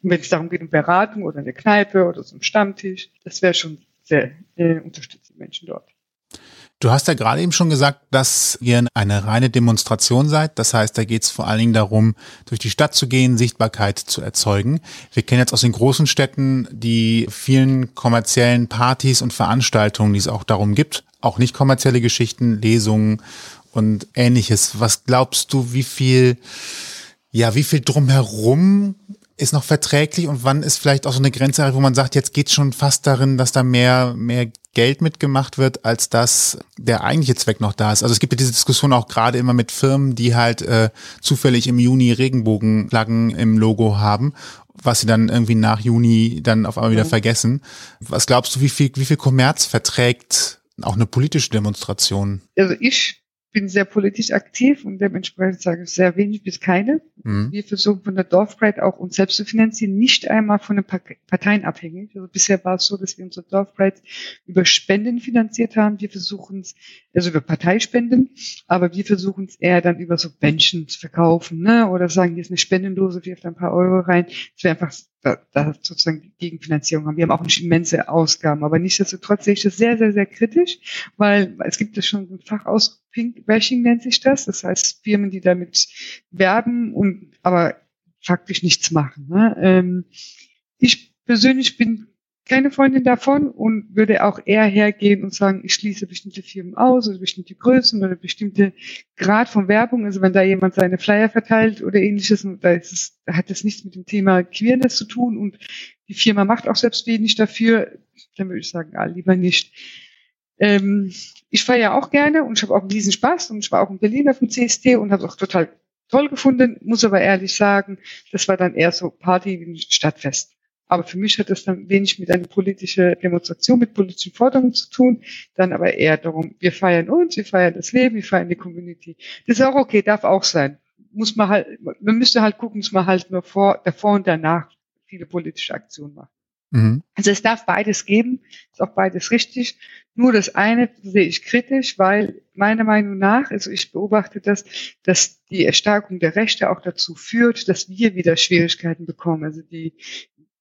Und wenn es darum geht, um Beratung oder eine Kneipe oder so ein Stammtisch, das wäre schon sehr äh, unterstützt die Menschen dort. Du hast ja gerade eben schon gesagt, dass ihr eine reine Demonstration seid. Das heißt, da geht es vor allen Dingen darum, durch die Stadt zu gehen, Sichtbarkeit zu erzeugen. Wir kennen jetzt aus den großen Städten die vielen kommerziellen Partys und Veranstaltungen, die es auch darum gibt. Auch nicht kommerzielle Geschichten, Lesungen und ähnliches. Was glaubst du, wie viel, ja, wie viel drumherum ist noch verträglich und wann ist vielleicht auch so eine Grenze, wo man sagt, jetzt geht schon fast darin, dass da mehr, mehr Geld mitgemacht wird, als dass der eigentliche Zweck noch da ist. Also es gibt ja diese Diskussion auch gerade immer mit Firmen, die halt äh, zufällig im Juni Regenbogenflaggen im Logo haben, was sie dann irgendwie nach Juni dann auf einmal wieder mhm. vergessen. Was glaubst du, wie viel, wie viel Kommerz verträgt auch eine politische Demonstration? Also ich bin sehr politisch aktiv und dementsprechend sage ich sehr wenig bis keine. Mhm. Wir versuchen von der Dorfbreit auch uns selbst zu finanzieren, nicht einmal von den Parteien abhängig. Also bisher war es so, dass wir unsere Dorfbreit über Spenden finanziert haben. Wir versuchen es, also über Parteispenden, aber wir versuchen es eher dann über so Menschen zu verkaufen, ne? Oder sagen, hier ist eine Spendendose, wirft ein paar Euro rein. Das wäre einfach da, da sozusagen Gegenfinanzierung haben. Wir haben auch nicht immense Ausgaben, aber nichtsdestotrotz sehe ich das sehr, sehr, sehr kritisch, weil es gibt ja schon ein Fachaus, Pink-Bashing nennt sich das, das heißt Firmen, die damit werben und aber faktisch nichts machen. Ne? Ähm, ich persönlich bin keine Freundin davon und würde auch eher hergehen und sagen, ich schließe bestimmte Firmen aus oder bestimmte Größen oder bestimmte Grad von Werbung. Also wenn da jemand seine Flyer verteilt oder ähnliches, da, ist es, da hat das nichts mit dem Thema Queerness zu tun und die Firma macht auch selbst wenig dafür, dann würde ich sagen, ah, lieber nicht. Ähm, ich fahre ja auch gerne und ich habe auch einen riesen Spaß und ich war auch in Berlin auf dem CST und habe es auch total toll gefunden, muss aber ehrlich sagen, das war dann eher so Party wie ein Stadtfest. Aber für mich hat das dann wenig mit einer politischen Demonstration, mit politischen Forderungen zu tun, dann aber eher darum, wir feiern uns, wir feiern das Leben, wir feiern die Community. Das ist auch okay, darf auch sein. Muss man halt, man müsste halt gucken, dass man halt nur vor, davor und danach viele politische Aktionen macht. Mhm. Also es darf beides geben, ist auch beides richtig. Nur das eine sehe ich kritisch, weil meiner Meinung nach, also ich beobachte das, dass die Erstarkung der Rechte auch dazu führt, dass wir wieder Schwierigkeiten bekommen. Also die,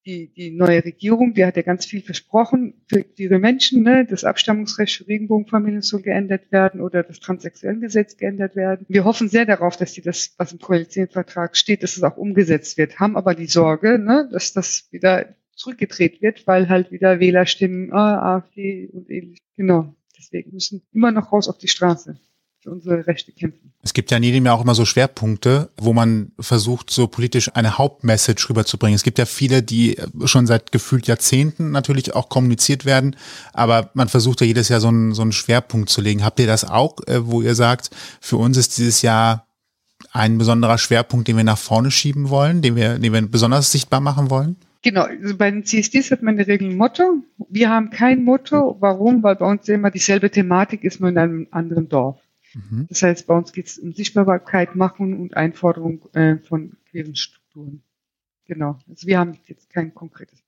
die, die neue Regierung, die hat ja ganz viel versprochen für diese Menschen. Ne? Das Abstammungsrecht für Regenbogenfamilien soll geändert werden oder das Transsexuellengesetz geändert werden. Wir hoffen sehr darauf, dass die das, was im Koalitionsvertrag steht, dass es auch umgesetzt wird, haben aber die Sorge, ne, dass das wieder zurückgedreht wird, weil halt wieder Wählerstimmen, ah, AfD und ähnlich. Genau. Deswegen müssen immer noch raus auf die Straße für unsere Rechte kämpfen. Es gibt ja in jedem Jahr auch immer so Schwerpunkte, wo man versucht, so politisch eine Hauptmessage rüberzubringen. Es gibt ja viele, die schon seit gefühlt Jahrzehnten natürlich auch kommuniziert werden, aber man versucht ja jedes Jahr so einen, so einen Schwerpunkt zu legen. Habt ihr das auch, äh, wo ihr sagt, für uns ist dieses Jahr ein besonderer Schwerpunkt, den wir nach vorne schieben wollen, den wir, den wir besonders sichtbar machen wollen? Genau, also bei den CSDs hat man in der Regel ein Motto. Wir haben kein Motto. Warum? Weil bei uns immer dieselbe Thematik ist, nur in einem anderen Dorf. Mhm. Das heißt, bei uns geht es um Sichtbarkeit machen und Einforderung äh, von queeren Strukturen. Genau. Also wir haben jetzt kein konkretes.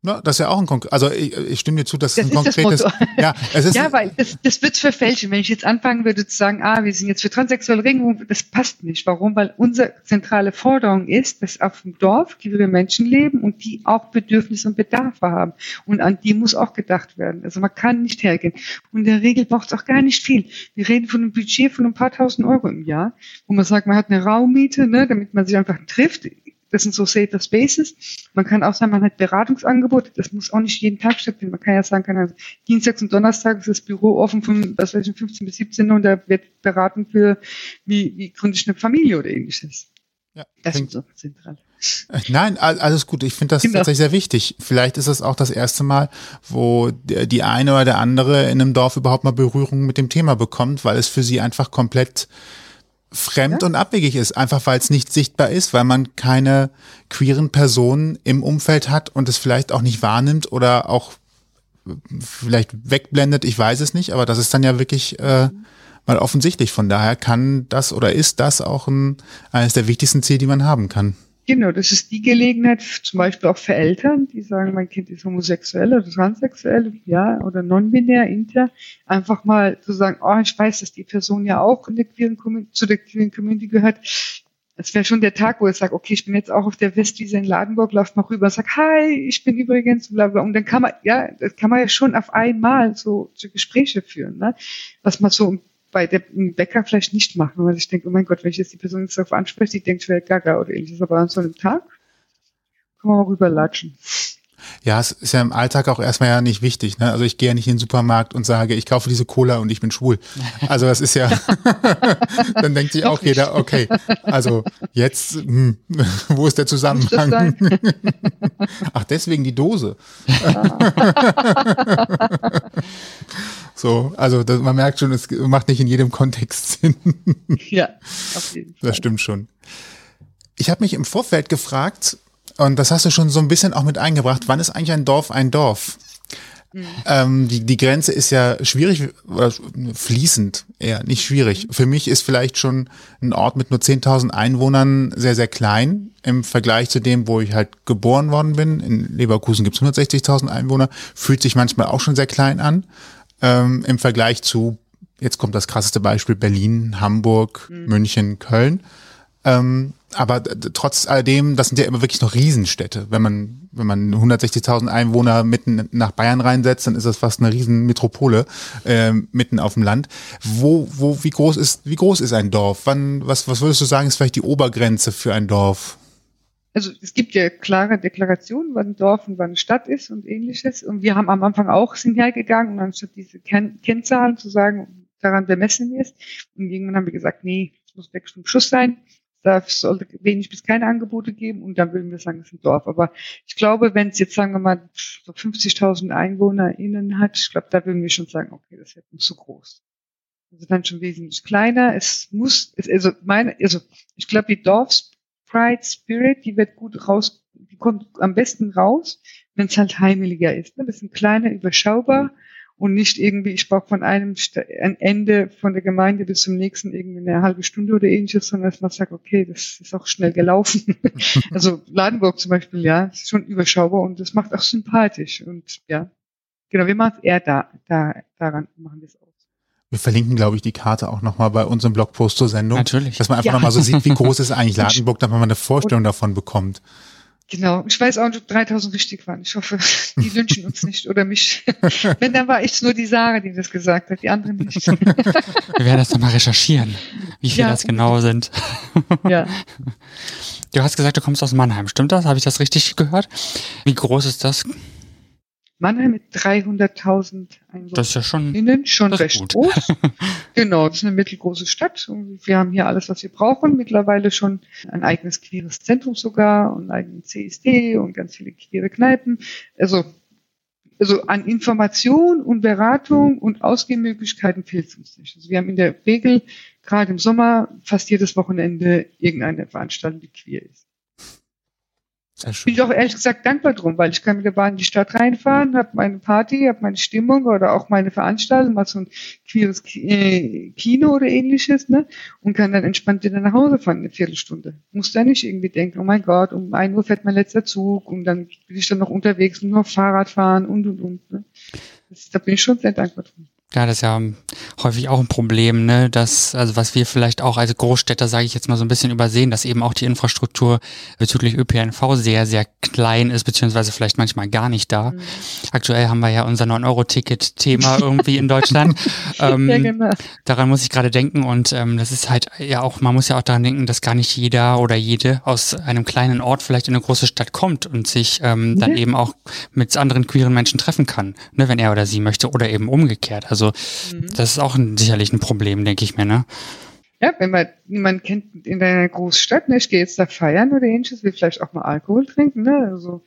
Na, das ist ja auch ein konkret, also ich, ich stimme dir zu, dass Das es ein konkretes, ja, es ist, Ja, weil das, das wird verfälschen. Wenn ich jetzt anfangen würde zu sagen, ah, wir sind jetzt für transsexuelle Regelungen, das passt nicht. Warum? Weil unsere zentrale Forderung ist, dass auf dem Dorf queere Menschen leben und die auch Bedürfnisse und Bedarfe haben. Und an die muss auch gedacht werden. Also man kann nicht hergehen. Und in der Regel braucht es auch gar nicht viel. Wir reden von einem Budget von ein paar tausend Euro im Jahr, wo man sagt, man hat eine Raummiete, ne, damit man sich einfach trifft. Das sind so Safer Spaces. Man kann auch sagen, man hat Beratungsangebote. Das muss auch nicht jeden Tag stattfinden. Man kann ja sagen, kann also Dienstags und Donnerstags ist das Büro offen von, was weiß ich, 15 bis 17 Uhr und da wird beraten für, wie, wie gründe ich eine Familie oder ähnliches. ja, Das klingt- ist so zentral. Äh, Nein, all- alles gut. Ich finde das Genau. tatsächlich sehr wichtig. Vielleicht ist es auch das erste Mal, wo die eine oder der andere in einem Dorf überhaupt mal Berührung mit dem Thema bekommt, weil es für sie einfach komplett fremd und abwegig ist. Einfach weil es nicht sichtbar ist, weil man keine queeren Personen im Umfeld hat und es vielleicht auch nicht wahrnimmt oder auch vielleicht wegblendet. Ich weiß es nicht, aber das ist dann ja wirklich äh, mal offensichtlich. Von daher kann das oder ist das auch ein, eines der wichtigsten Ziele, die man haben kann. Genau, das ist die Gelegenheit, zum Beispiel auch für Eltern, die sagen, mein Kind ist homosexuell oder transsexuell, ja, oder non-binär, inter, einfach mal zu sagen, oh, ich weiß, dass die Person ja auch in der queeren Community, zu der queeren Community gehört. Es wäre schon der Tag, wo ich sage, okay, ich bin jetzt auch auf der Westwiese in Ladenburg, lauf mal rüber sag, hi, ich bin übrigens, bla, bla. Und dann kann man, ja, das kann man ja schon auf einmal so, so Gespräche führen, ne? Was man so bei der im Bäcker vielleicht nicht machen, weil ich denke, oh mein Gott, wenn ich jetzt die Person jetzt darauf anspreche, die denkt, ich wäre gaga oder ähnliches, aber an so einem Tag kann man mal rüberlatschen. Ja, es ist ja im Alltag auch erstmal ja nicht wichtig. Ne? Also ich gehe ja nicht in den Supermarkt und sage, ich kaufe diese Cola und ich bin schwul. Also das ist ja, dann denkt sich auch jeder, okay, also jetzt, hm, wo ist der Zusammenhang? Ach, deswegen die Dose. So, also das, man merkt schon, es macht nicht in jedem Kontext Sinn. ja, auf jeden Fall. Das stimmt schon. Ich habe mich im Vorfeld gefragt, und das hast du schon so ein bisschen auch mit eingebracht, wann ist eigentlich ein Dorf ein Dorf? Ähm, die, die Grenze ist ja schwierig, oder fließend eher, nicht schwierig. Für mich ist vielleicht schon ein Ort mit nur 10.000 Einwohnern sehr, sehr klein im Vergleich zu dem, wo ich halt geboren worden bin. In Leverkusen gibt's 160.000 Einwohner, fühlt sich manchmal auch schon sehr klein an. Ähm, Im Vergleich zu, jetzt kommt das krasseste Beispiel, Berlin, Hamburg, München, Köln. Ähm, aber trotz alledem, das sind ja immer wirklich noch Riesenstädte. Wenn man, wenn man 160.000 Einwohner mitten nach Bayern reinsetzt, dann ist das fast eine Riesenmetropole ähm, mitten auf dem Land. Wo, wo, wie groß ist, wie groß ist ein Dorf? Wann, was, was würdest du sagen, ist vielleicht die Obergrenze für ein Dorf? Also es gibt ja klare Deklarationen, wann ein Dorf und wann eine Stadt ist und ähnliches. Und wir haben am Anfang auch sind hergegangen und anstatt diese Ken Kennzahlen zu sagen, daran bemessen wir es. Und irgendwann haben wir gesagt, nee, es muss weg vom Schuss sein. Da sollte wenig bis keine Angebote geben und dann würden wir sagen, es ist ein Dorf. Aber ich glaube, wenn es jetzt, sagen wir mal, so 50.000 EinwohnerInnen hat, ich glaube, da würden wir schon sagen, okay, das wird uns zu groß. Also dann schon wesentlich kleiner. Es muss, es, also meine, also ich glaube, die Dorfs Pride Spirit, die wird gut raus, die kommt am besten raus, wenn es halt heimeliger ist. Ne? Bisschen kleiner, überschaubar und nicht irgendwie, ich brauche von einem ein Ende von der Gemeinde bis zum nächsten irgendwie eine halbe Stunde oder ähnliches, sondern dass man sagt, okay, das ist auch schnell gelaufen. also Ladenburg zum Beispiel, ja, ist schon überschaubar und das macht auch sympathisch und ja, genau, wir machen es eher da, da, daran machen wir es aus. Wir verlinken, glaube ich, die Karte auch nochmal bei unserem Blogpost zur Sendung. Natürlich. Dass man einfach Ja. nochmal so sieht, wie groß ist eigentlich Ladenburg, damit man eine Vorstellung davon bekommt. Genau, ich weiß auch nicht, ob 3000 richtig waren. Ich hoffe, die wünschen uns nicht oder mich. Wenn, dann war ich nur die Sarah, die das gesagt hat, die anderen nicht. Wir werden das nochmal recherchieren, wie viel Ja, das genau sind. ja. Du hast gesagt, du kommst aus Mannheim. Stimmt das? Habe ich das richtig gehört? Wie groß ist das? Mannheim mit 300.000 Einwohnern. Das ist ja schon. Innen schon recht gut. groß. genau, das ist eine mittelgroße Stadt. Und wir haben hier alles, was wir brauchen. Mittlerweile schon ein eigenes queeres Zentrum sogar und einen eigenen CSD und ganz viele queere Kneipen. Also, also an Information und Beratung und Ausgehmöglichkeiten fehlt es uns nicht. Also wir haben in der Regel gerade im Sommer fast jedes Wochenende irgendeine Veranstaltung, die queer ist. Sehr schön. Bin ich auch ehrlich gesagt dankbar drum, weil ich kann mit der Bahn in die Stadt reinfahren, habe meine Party, habe meine Stimmung oder auch meine Veranstaltung, mal so ein queeres äh, Kino oder ähnliches, ne? Und kann dann entspannt wieder nach Hause fahren, eine Viertelstunde. Muss da nicht irgendwie denken, oh mein Gott, um ein Uhr fährt mein letzter Zug und dann bin ich dann noch unterwegs und noch Fahrrad fahren und und und. Ne? Das, da bin ich schon sehr dankbar drum. Ja, das ist ja häufig auch ein Problem, ne? dass, also was wir vielleicht auch als Großstädter, sage ich jetzt mal so ein bisschen übersehen, dass eben auch die Infrastruktur bezüglich ÖPNV sehr, sehr klein ist, beziehungsweise vielleicht manchmal gar nicht da. Mhm. Aktuell haben wir ja unser 9-Euro-Ticket-Thema irgendwie in Deutschland. ähm, ja, genau. Daran muss ich gerade denken und ähm, das ist halt ja auch, man muss ja auch daran denken, dass gar nicht jeder oder jede aus einem kleinen Ort vielleicht in eine große Stadt kommt und sich ähm, dann ja. eben auch mit anderen queeren Menschen treffen kann, ne, wenn er oder sie möchte oder eben umgekehrt. Also also mhm. das ist auch ein, sicherlich ein Problem, denke ich mir, ne? Ja, wenn man niemanden kennt in einer Großstadt, ne, ich gehe jetzt da feiern oder ähnliches, will vielleicht auch mal Alkohol trinken, ne? Also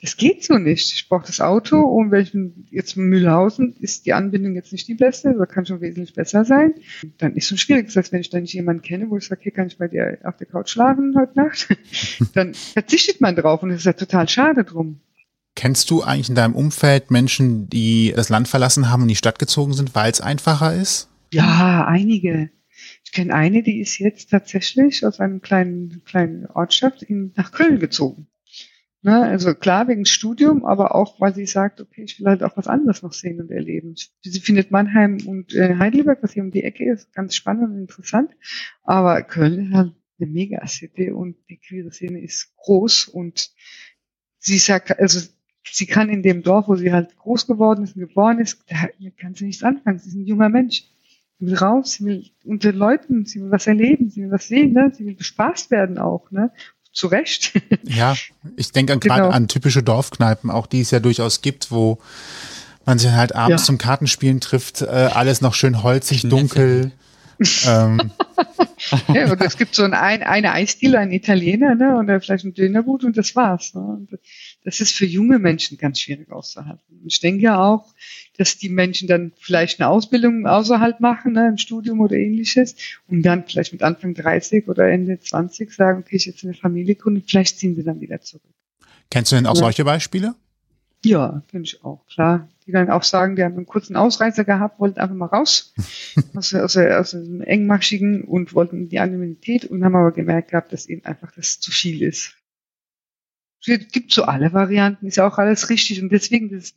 das geht so nicht. Ich brauche das Auto und wenn ich jetzt in Mühlhausen ist die Anbindung jetzt nicht die beste, oder kann schon wesentlich besser sein. Dann ist es schon schwierig. Das heißt, wenn ich da nicht jemanden kenne, wo ich sage, hier kann ich bei dir auf der Couch schlafen heute Nacht, dann verzichtet man drauf und das ist ja total schade drum. Kennst du eigentlich in deinem Umfeld Menschen, die das Land verlassen haben und in die Stadt gezogen sind, weil es einfacher ist? Ja, einige. Ich kenne eine, die ist jetzt tatsächlich aus einem kleinen, kleinen Ortschaft in, nach Köln gezogen. Ne, also klar wegen Studium, aber auch, weil sie sagt, okay, ich will halt auch was anderes noch sehen und erleben. Sie findet Mannheim und äh, Heidelberg, was hier um die Ecke ist, ganz spannend und interessant. Aber Köln halt eine Mega-City und die queere Szene ist groß und sie sagt, also sie kann in dem Dorf, wo sie halt groß geworden ist und geboren ist, da kann sie nichts anfangen. Sie ist ein junger Mensch. Sie will raus, sie will unter Leuten, sie will was erleben, sie will was sehen, ne? sie will bespaßt werden auch, ne? Zu Recht. Ja, ich denke an, genau. an typische Dorfkneipen, auch die es ja durchaus gibt, wo man sich halt abends ja. zum Kartenspielen trifft, äh, alles noch schön holzig, dunkel. Ähm, ja, und es gibt so ein, eine Eisdiele, ein Italiener, ne, und vielleicht ein Dönerboot und das war's. Ne? Und das ist für junge Menschen ganz schwierig auszuhalten. Und ich denke ja auch, dass die Menschen dann vielleicht eine Ausbildung außerhalb machen, ne, ein Studium oder ähnliches, und dann vielleicht mit Anfang 30 oder Ende 20 sagen, okay, ich jetzt eine Familie gründe, vielleicht ziehen sie dann wieder zurück. Kennst du denn auch ja. solche Beispiele? Ja, finde ich auch, klar. Die dann auch sagen, die haben einen kurzen Ausreißer gehabt, wollten einfach mal raus aus, aus, aus dem engmaschigen und wollten die Anonymität und haben aber gemerkt gehabt, dass ihnen einfach das zu viel ist. Es gibt so alle Varianten, ist ja auch alles richtig und deswegen, das,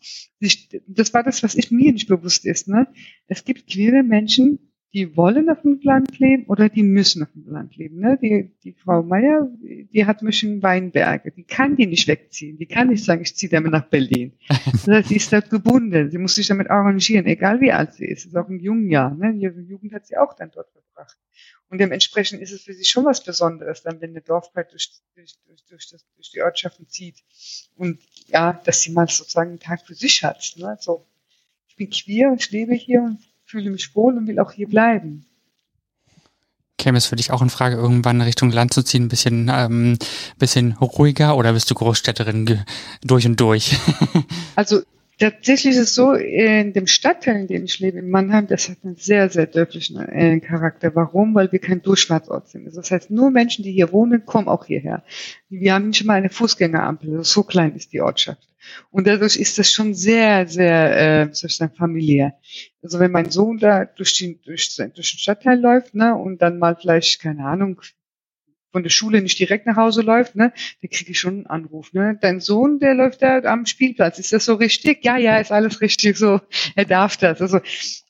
das war das, was ich mir nicht bewusst ist. Ne? Es gibt queere Menschen, die wollen auf dem Land leben oder die müssen auf dem Land leben. Ne? Die, die Frau Meier, die hat Mischen Weinberge, die kann die nicht wegziehen. Die kann nicht sagen, ich ziehe damit nach Berlin. Das heißt, sie ist dort gebunden. Sie muss sich damit arrangieren, egal wie alt sie ist. Das ist auch im jungen Jahr. Ne? Ihre Jugend hat sie auch dann dort verbracht. Und dementsprechend ist es für sie schon was Besonderes, dann wenn eine Dorfkeit durch, durch, durch, durch, das, durch die Ortschaften zieht. Und ja, dass sie mal sozusagen einen Tag für sich hat. Ne? So, ich bin queer und ich lebe hier und fühle mich wohl und will auch hier bleiben. Käme es für dich auch in Frage, irgendwann Richtung Land zu ziehen, ein bisschen, ähm, bisschen ruhiger oder bist du Großstädterin durch und durch? also Tatsächlich ist es so, in dem Stadtteil, in dem ich lebe, in Mannheim, das hat einen sehr, sehr dörflichen äh, Charakter. Warum? Weil wir kein Durchfahrtsort sind. Das heißt, nur Menschen, die hier wohnen, kommen auch hierher. Wir haben nicht mal eine Fußgängerampel. So klein ist die Ortschaft. Und dadurch ist das schon sehr, sehr, äh, soll ich sagen, familiär. Also wenn mein Sohn da durch, die, durch, durch den Stadtteil läuft, ne, und dann mal vielleicht, keine Ahnung, von der Schule nicht direkt nach Hause läuft, ne, da kriege ich schon einen Anruf. Ne? Dein Sohn, der läuft da am Spielplatz. Ist das so richtig? Ja, ja, ist alles richtig so. Er darf das. Also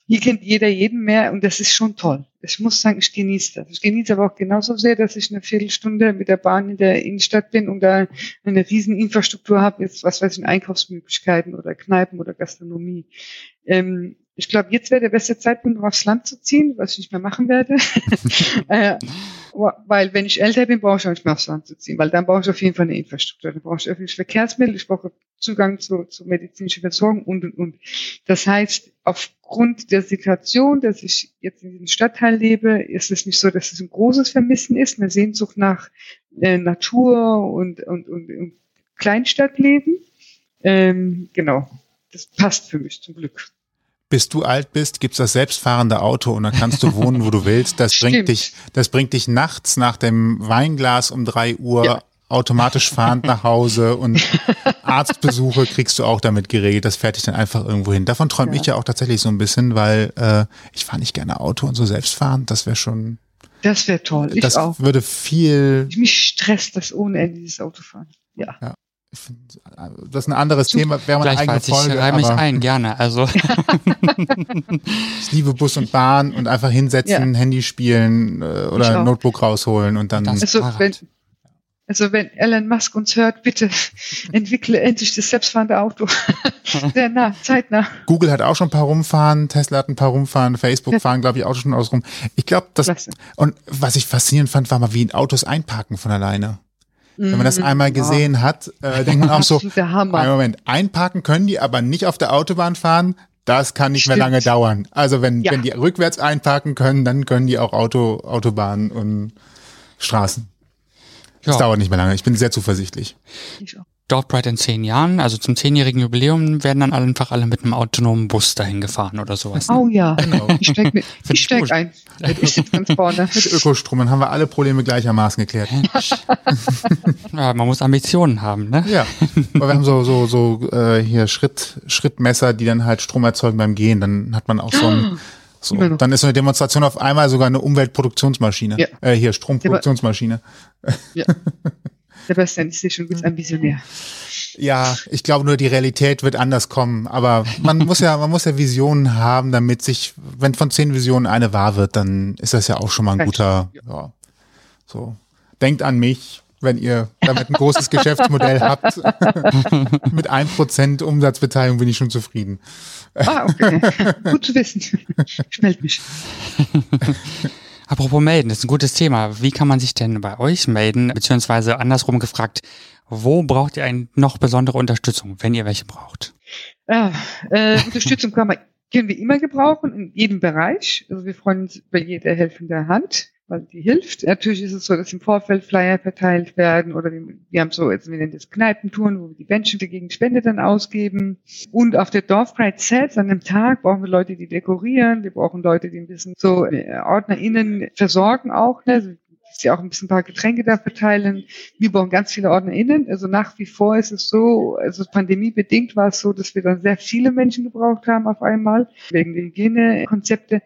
hier kennt jeder jeden mehr und das ist schon toll. Ich muss sagen, ich genieße das. Ich genieße aber auch genauso sehr, dass ich eine Viertelstunde mit der Bahn in der Innenstadt bin und da eine riesen Infrastruktur habe, jetzt was weiß ich, Einkaufsmöglichkeiten oder Kneipen oder Gastronomie. Ähm, ich glaube, jetzt wäre der beste Zeitpunkt, um aufs Land zu ziehen, was ich nicht mehr machen werde. weil wenn ich älter bin, brauche ich auch nicht mehr aufs Land zu ziehen, weil dann brauche ich auf jeden Fall eine Infrastruktur. Dann brauche ich öffentliche Verkehrsmittel, ich brauche Zugang zu, zu medizinischer Versorgung und, und, und. Das heißt, aufgrund der Situation, dass ich jetzt in diesem Stadtteil lebe, ist es nicht so, dass es ein großes Vermissen ist, eine Sehnsucht nach äh, Natur und, und, und, und Kleinstadtleben. Ähm, genau. Das passt für mich zum Glück bis du alt bist, gibt's das selbstfahrende Auto und dann kannst du wohnen, wo du willst. Das bringt dich, das bringt dich nachts nach dem Weinglas um drei Uhr ja. automatisch fahrend nach Hause und Arztbesuche kriegst du auch damit geregelt. Das fährt dich dann einfach irgendwo hin. Davon träume Ja. ich ja auch tatsächlich so ein bisschen, weil äh, ich fahre nicht gerne Auto und so selbst fahren. Das wäre schon, Das wäre toll. Ich das auch. würde viel Mich stresst das ohne Ende, dieses Autofahren. Ja. Äh, Das ist ein anderes Thema, wäre mal eine eigene ich Folge, reihe mich ein, gerne. Also ich liebe Bus und Bahn und einfach hinsetzen, Handy spielen äh, Ich oder auch. Notebook rausholen und dann. Das- Also wenn, also wenn Elon Musk uns hört, bitte entwickle endlich das selbstfahrende Auto. Sehr nah, zeitnah. Google hat auch schon ein paar rumfahren, Tesla hat ein paar rumfahren, Facebook Ja. fahren, glaube ich, auch schon aus rum. Ich glaube, das Klasse. und was ich faszinierend fand, war mal, wie Autos einparken von alleine. Wenn man das Mhm. einmal gesehen hat, äh, denkt man auch so. Moment, einparken können die, aber nicht auf der Autobahn fahren. Das kann nicht mehr Stimmt. lange dauern. Also wenn, Ja. wenn die rückwärts einparken können, dann können die auch Auto, Autobahnen und Straßen. Das Ja. dauert nicht mehr lange. Ich bin sehr zuversichtlich. Ich auch. Dorf Pride in zehn Jahren, also zum zehnjährigen Jubiläum, werden dann einfach alle mit einem autonomen Bus dahin gefahren oder sowas. ne? Oh ja, Genau. ich steig, mit, ich steig ein. Ich sitze ganz vorne. Mit Ökostrom, dann haben wir alle Probleme gleichermaßen geklärt. Ja, man muss Ambitionen haben, ne? Ja, aber wir haben so so so äh, hier Schritt Schrittmesser, die dann halt Strom erzeugen beim Gehen. Dann hat man auch so ein so, Immer noch. dann ist so eine Demonstration auf einmal sogar eine Umweltproduktionsmaschine. Ja. Äh, hier Stromproduktionsmaschine. Ja. Sebastian, ich sehe schon, du bist ein Visionär. Ja, ich glaube nur die Realität wird anders kommen. Aber man muss ja man muss ja Visionen haben, damit sich, wenn von zehn Visionen eine wahr wird, dann ist das ja auch schon mal ein guter. Ja, so denkt an mich. Wenn ihr damit ein großes Geschäftsmodell habt, mit 1% Umsatzbeteiligung bin ich schon zufrieden. Ah, okay. Gut zu wissen. Ich melde mich. Apropos melden, das ist ein gutes Thema. Wie kann man sich denn bei euch melden? Beziehungsweise andersrum gefragt, wo braucht ihr eigentlich noch besondere Unterstützung, wenn ihr welche braucht? Ah, äh, Unterstützung kann man, können wir immer gebrauchen, in jedem Bereich. Also wir freuen uns über jede helfende Hand, weil die hilft. Natürlich ist es so, dass im Vorfeld Flyer verteilt werden oder wir, haben so, also wir nennen das Kneipentouren, wo wir die Menschen gegen Spende dann ausgeben. Und auf der Dorfpride selbst an dem Tag brauchen wir Leute, die dekorieren. Wir brauchen Leute, die ein bisschen so äh, OrdnerInnen versorgen auch, ne? Also, sie auch ein bisschen ein paar Getränke da verteilen. Wir brauchen ganz viele OrdnerInnen. Also nach wie vor ist es so, also pandemiebedingt war es so, dass wir dann sehr viele Menschen gebraucht haben auf einmal, wegen der Hygienekonzepte.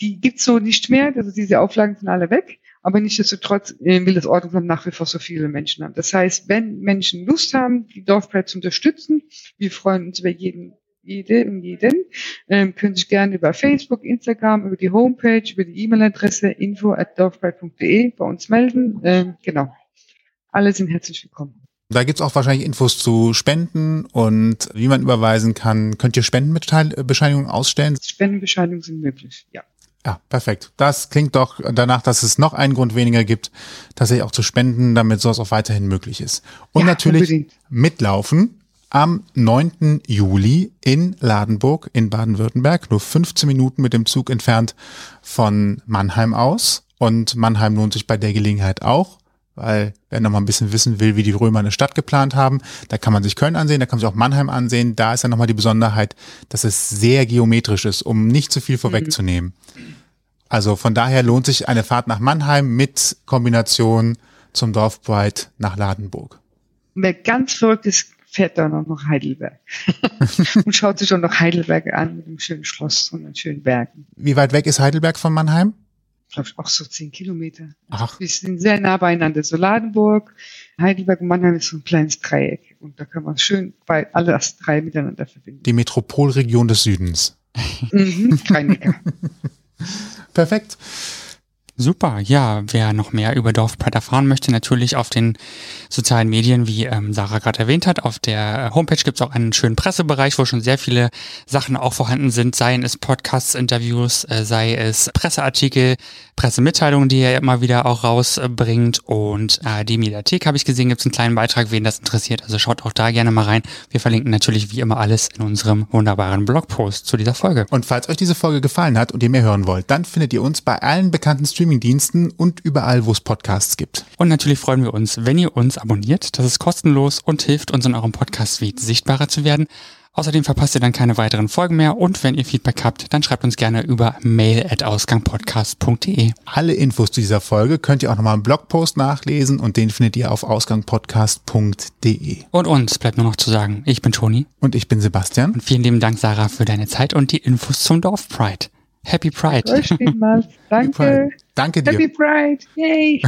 Die gibt's so nicht mehr, also diese Auflagen sind alle weg. Aber nichtsdestotrotz äh, will das Ordnungsamt nach wie vor so viele Menschen haben. Das heißt, wenn Menschen Lust haben, die Dorfpride zu unterstützen, wir freuen uns über jeden, jede und jeden, ähm, können sich gerne über Facebook, Instagram, über die Homepage, über die E-Mail-Adresse info at dorfpride.de bei uns melden. Ähm, genau. Alle sind herzlich willkommen. Da gibt's auch wahrscheinlich Infos zu Spenden und wie man überweisen kann. Könnt ihr Spendenbescheinigungen ausstellen? Spendenbescheinigungen sind möglich. Ja. Ja, perfekt. Das klingt doch danach, dass es noch einen Grund weniger gibt, tatsächlich auch zu spenden, damit sowas auch weiterhin möglich ist. Und Ja, natürlich unbedingt. mitlaufen am 9. Juli in Ladenburg in Baden-Württemberg, nur 15 Minuten mit dem Zug entfernt von Mannheim aus. Und Mannheim lohnt sich bei der Gelegenheit auch, weil wer noch mal ein bisschen wissen will, wie die Römer eine Stadt geplant haben, da kann man sich Köln ansehen, da kann man sich auch Mannheim ansehen. Da ist ja nochmal die Besonderheit, dass es sehr geometrisch ist, um nicht zu viel vorwegzunehmen. Also von daher lohnt sich eine Fahrt nach Mannheim mit Kombination zum Dorfbride nach Ladenburg. Wer ganz verrückt ist, fährt dann auch noch Heidelberg. und schaut sich auch noch Heidelberg an mit einem schönen Schloss und den schönen Bergen. Wie weit weg ist Heidelberg von Mannheim? Glaube ich, auch so zehn Kilometer. Ach, Wir sind sehr nah beieinander. So Ladenburg, Heidelberg und Mannheim ist so ein kleines Dreieck. Und da kann man schön bei alle das drei miteinander verbinden. die Metropolregion des Südens. Mhm, Rhein-Neckar. Perfekt. Super, ja, wer noch mehr über Dorf erfahren möchte, natürlich auf den sozialen Medien, wie ähm, Sarah gerade erwähnt hat. Auf der Homepage gibt es auch einen schönen Pressebereich, wo schon sehr viele Sachen auch vorhanden sind, seien es Podcasts, Interviews, äh, sei es Presseartikel, Pressemitteilungen, die er immer wieder auch rausbringt. Und äh, die Mediathek habe ich gesehen, gibt es einen kleinen Beitrag, wen das interessiert. Also schaut auch da gerne mal rein. Wir verlinken natürlich wie immer alles in unserem wunderbaren Blogpost zu dieser Folge. Und falls euch diese Folge gefallen hat und ihr mehr hören wollt, dann findet ihr uns bei allen bekannten Streamingdiensten und überall, wo es Podcasts gibt. Und natürlich freuen wir uns, wenn ihr uns abonniert. Das ist kostenlos und hilft uns in eurem Podcast-Feed sichtbarer zu werden. Außerdem verpasst ihr dann keine weiteren Folgen mehr und wenn ihr Feedback habt, dann schreibt uns gerne über mail at ausgangpodcast.de. Alle Infos zu dieser Folge könnt ihr auch nochmal im Blogpost nachlesen und den findet ihr auf ausgangpodcast.de. Und uns bleibt nur noch zu sagen, ich bin Toni. Und ich bin Sebastian. Und vielen lieben Dank, Sarah, für deine Zeit und die Infos zum Dorf Pride. Happy Pride. Euch vielmals. Danke. Danke dir. Happy Pride. Yay.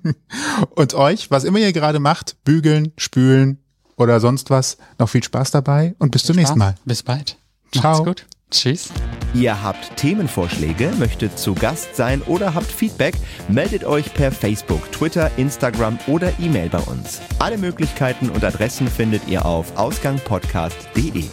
und euch, was immer ihr gerade macht, bügeln, spülen oder sonst was, noch viel Spaß dabei und bis zum Spaß. nächsten Mal. Bis bald. Ciao. Macht's gut. Tschüss. Ihr habt Themenvorschläge, möchtet zu Gast sein oder habt Feedback, meldet euch per Facebook, Twitter, Instagram oder E-Mail bei uns. Alle Möglichkeiten und Adressen findet ihr auf ausgangpodcast.de.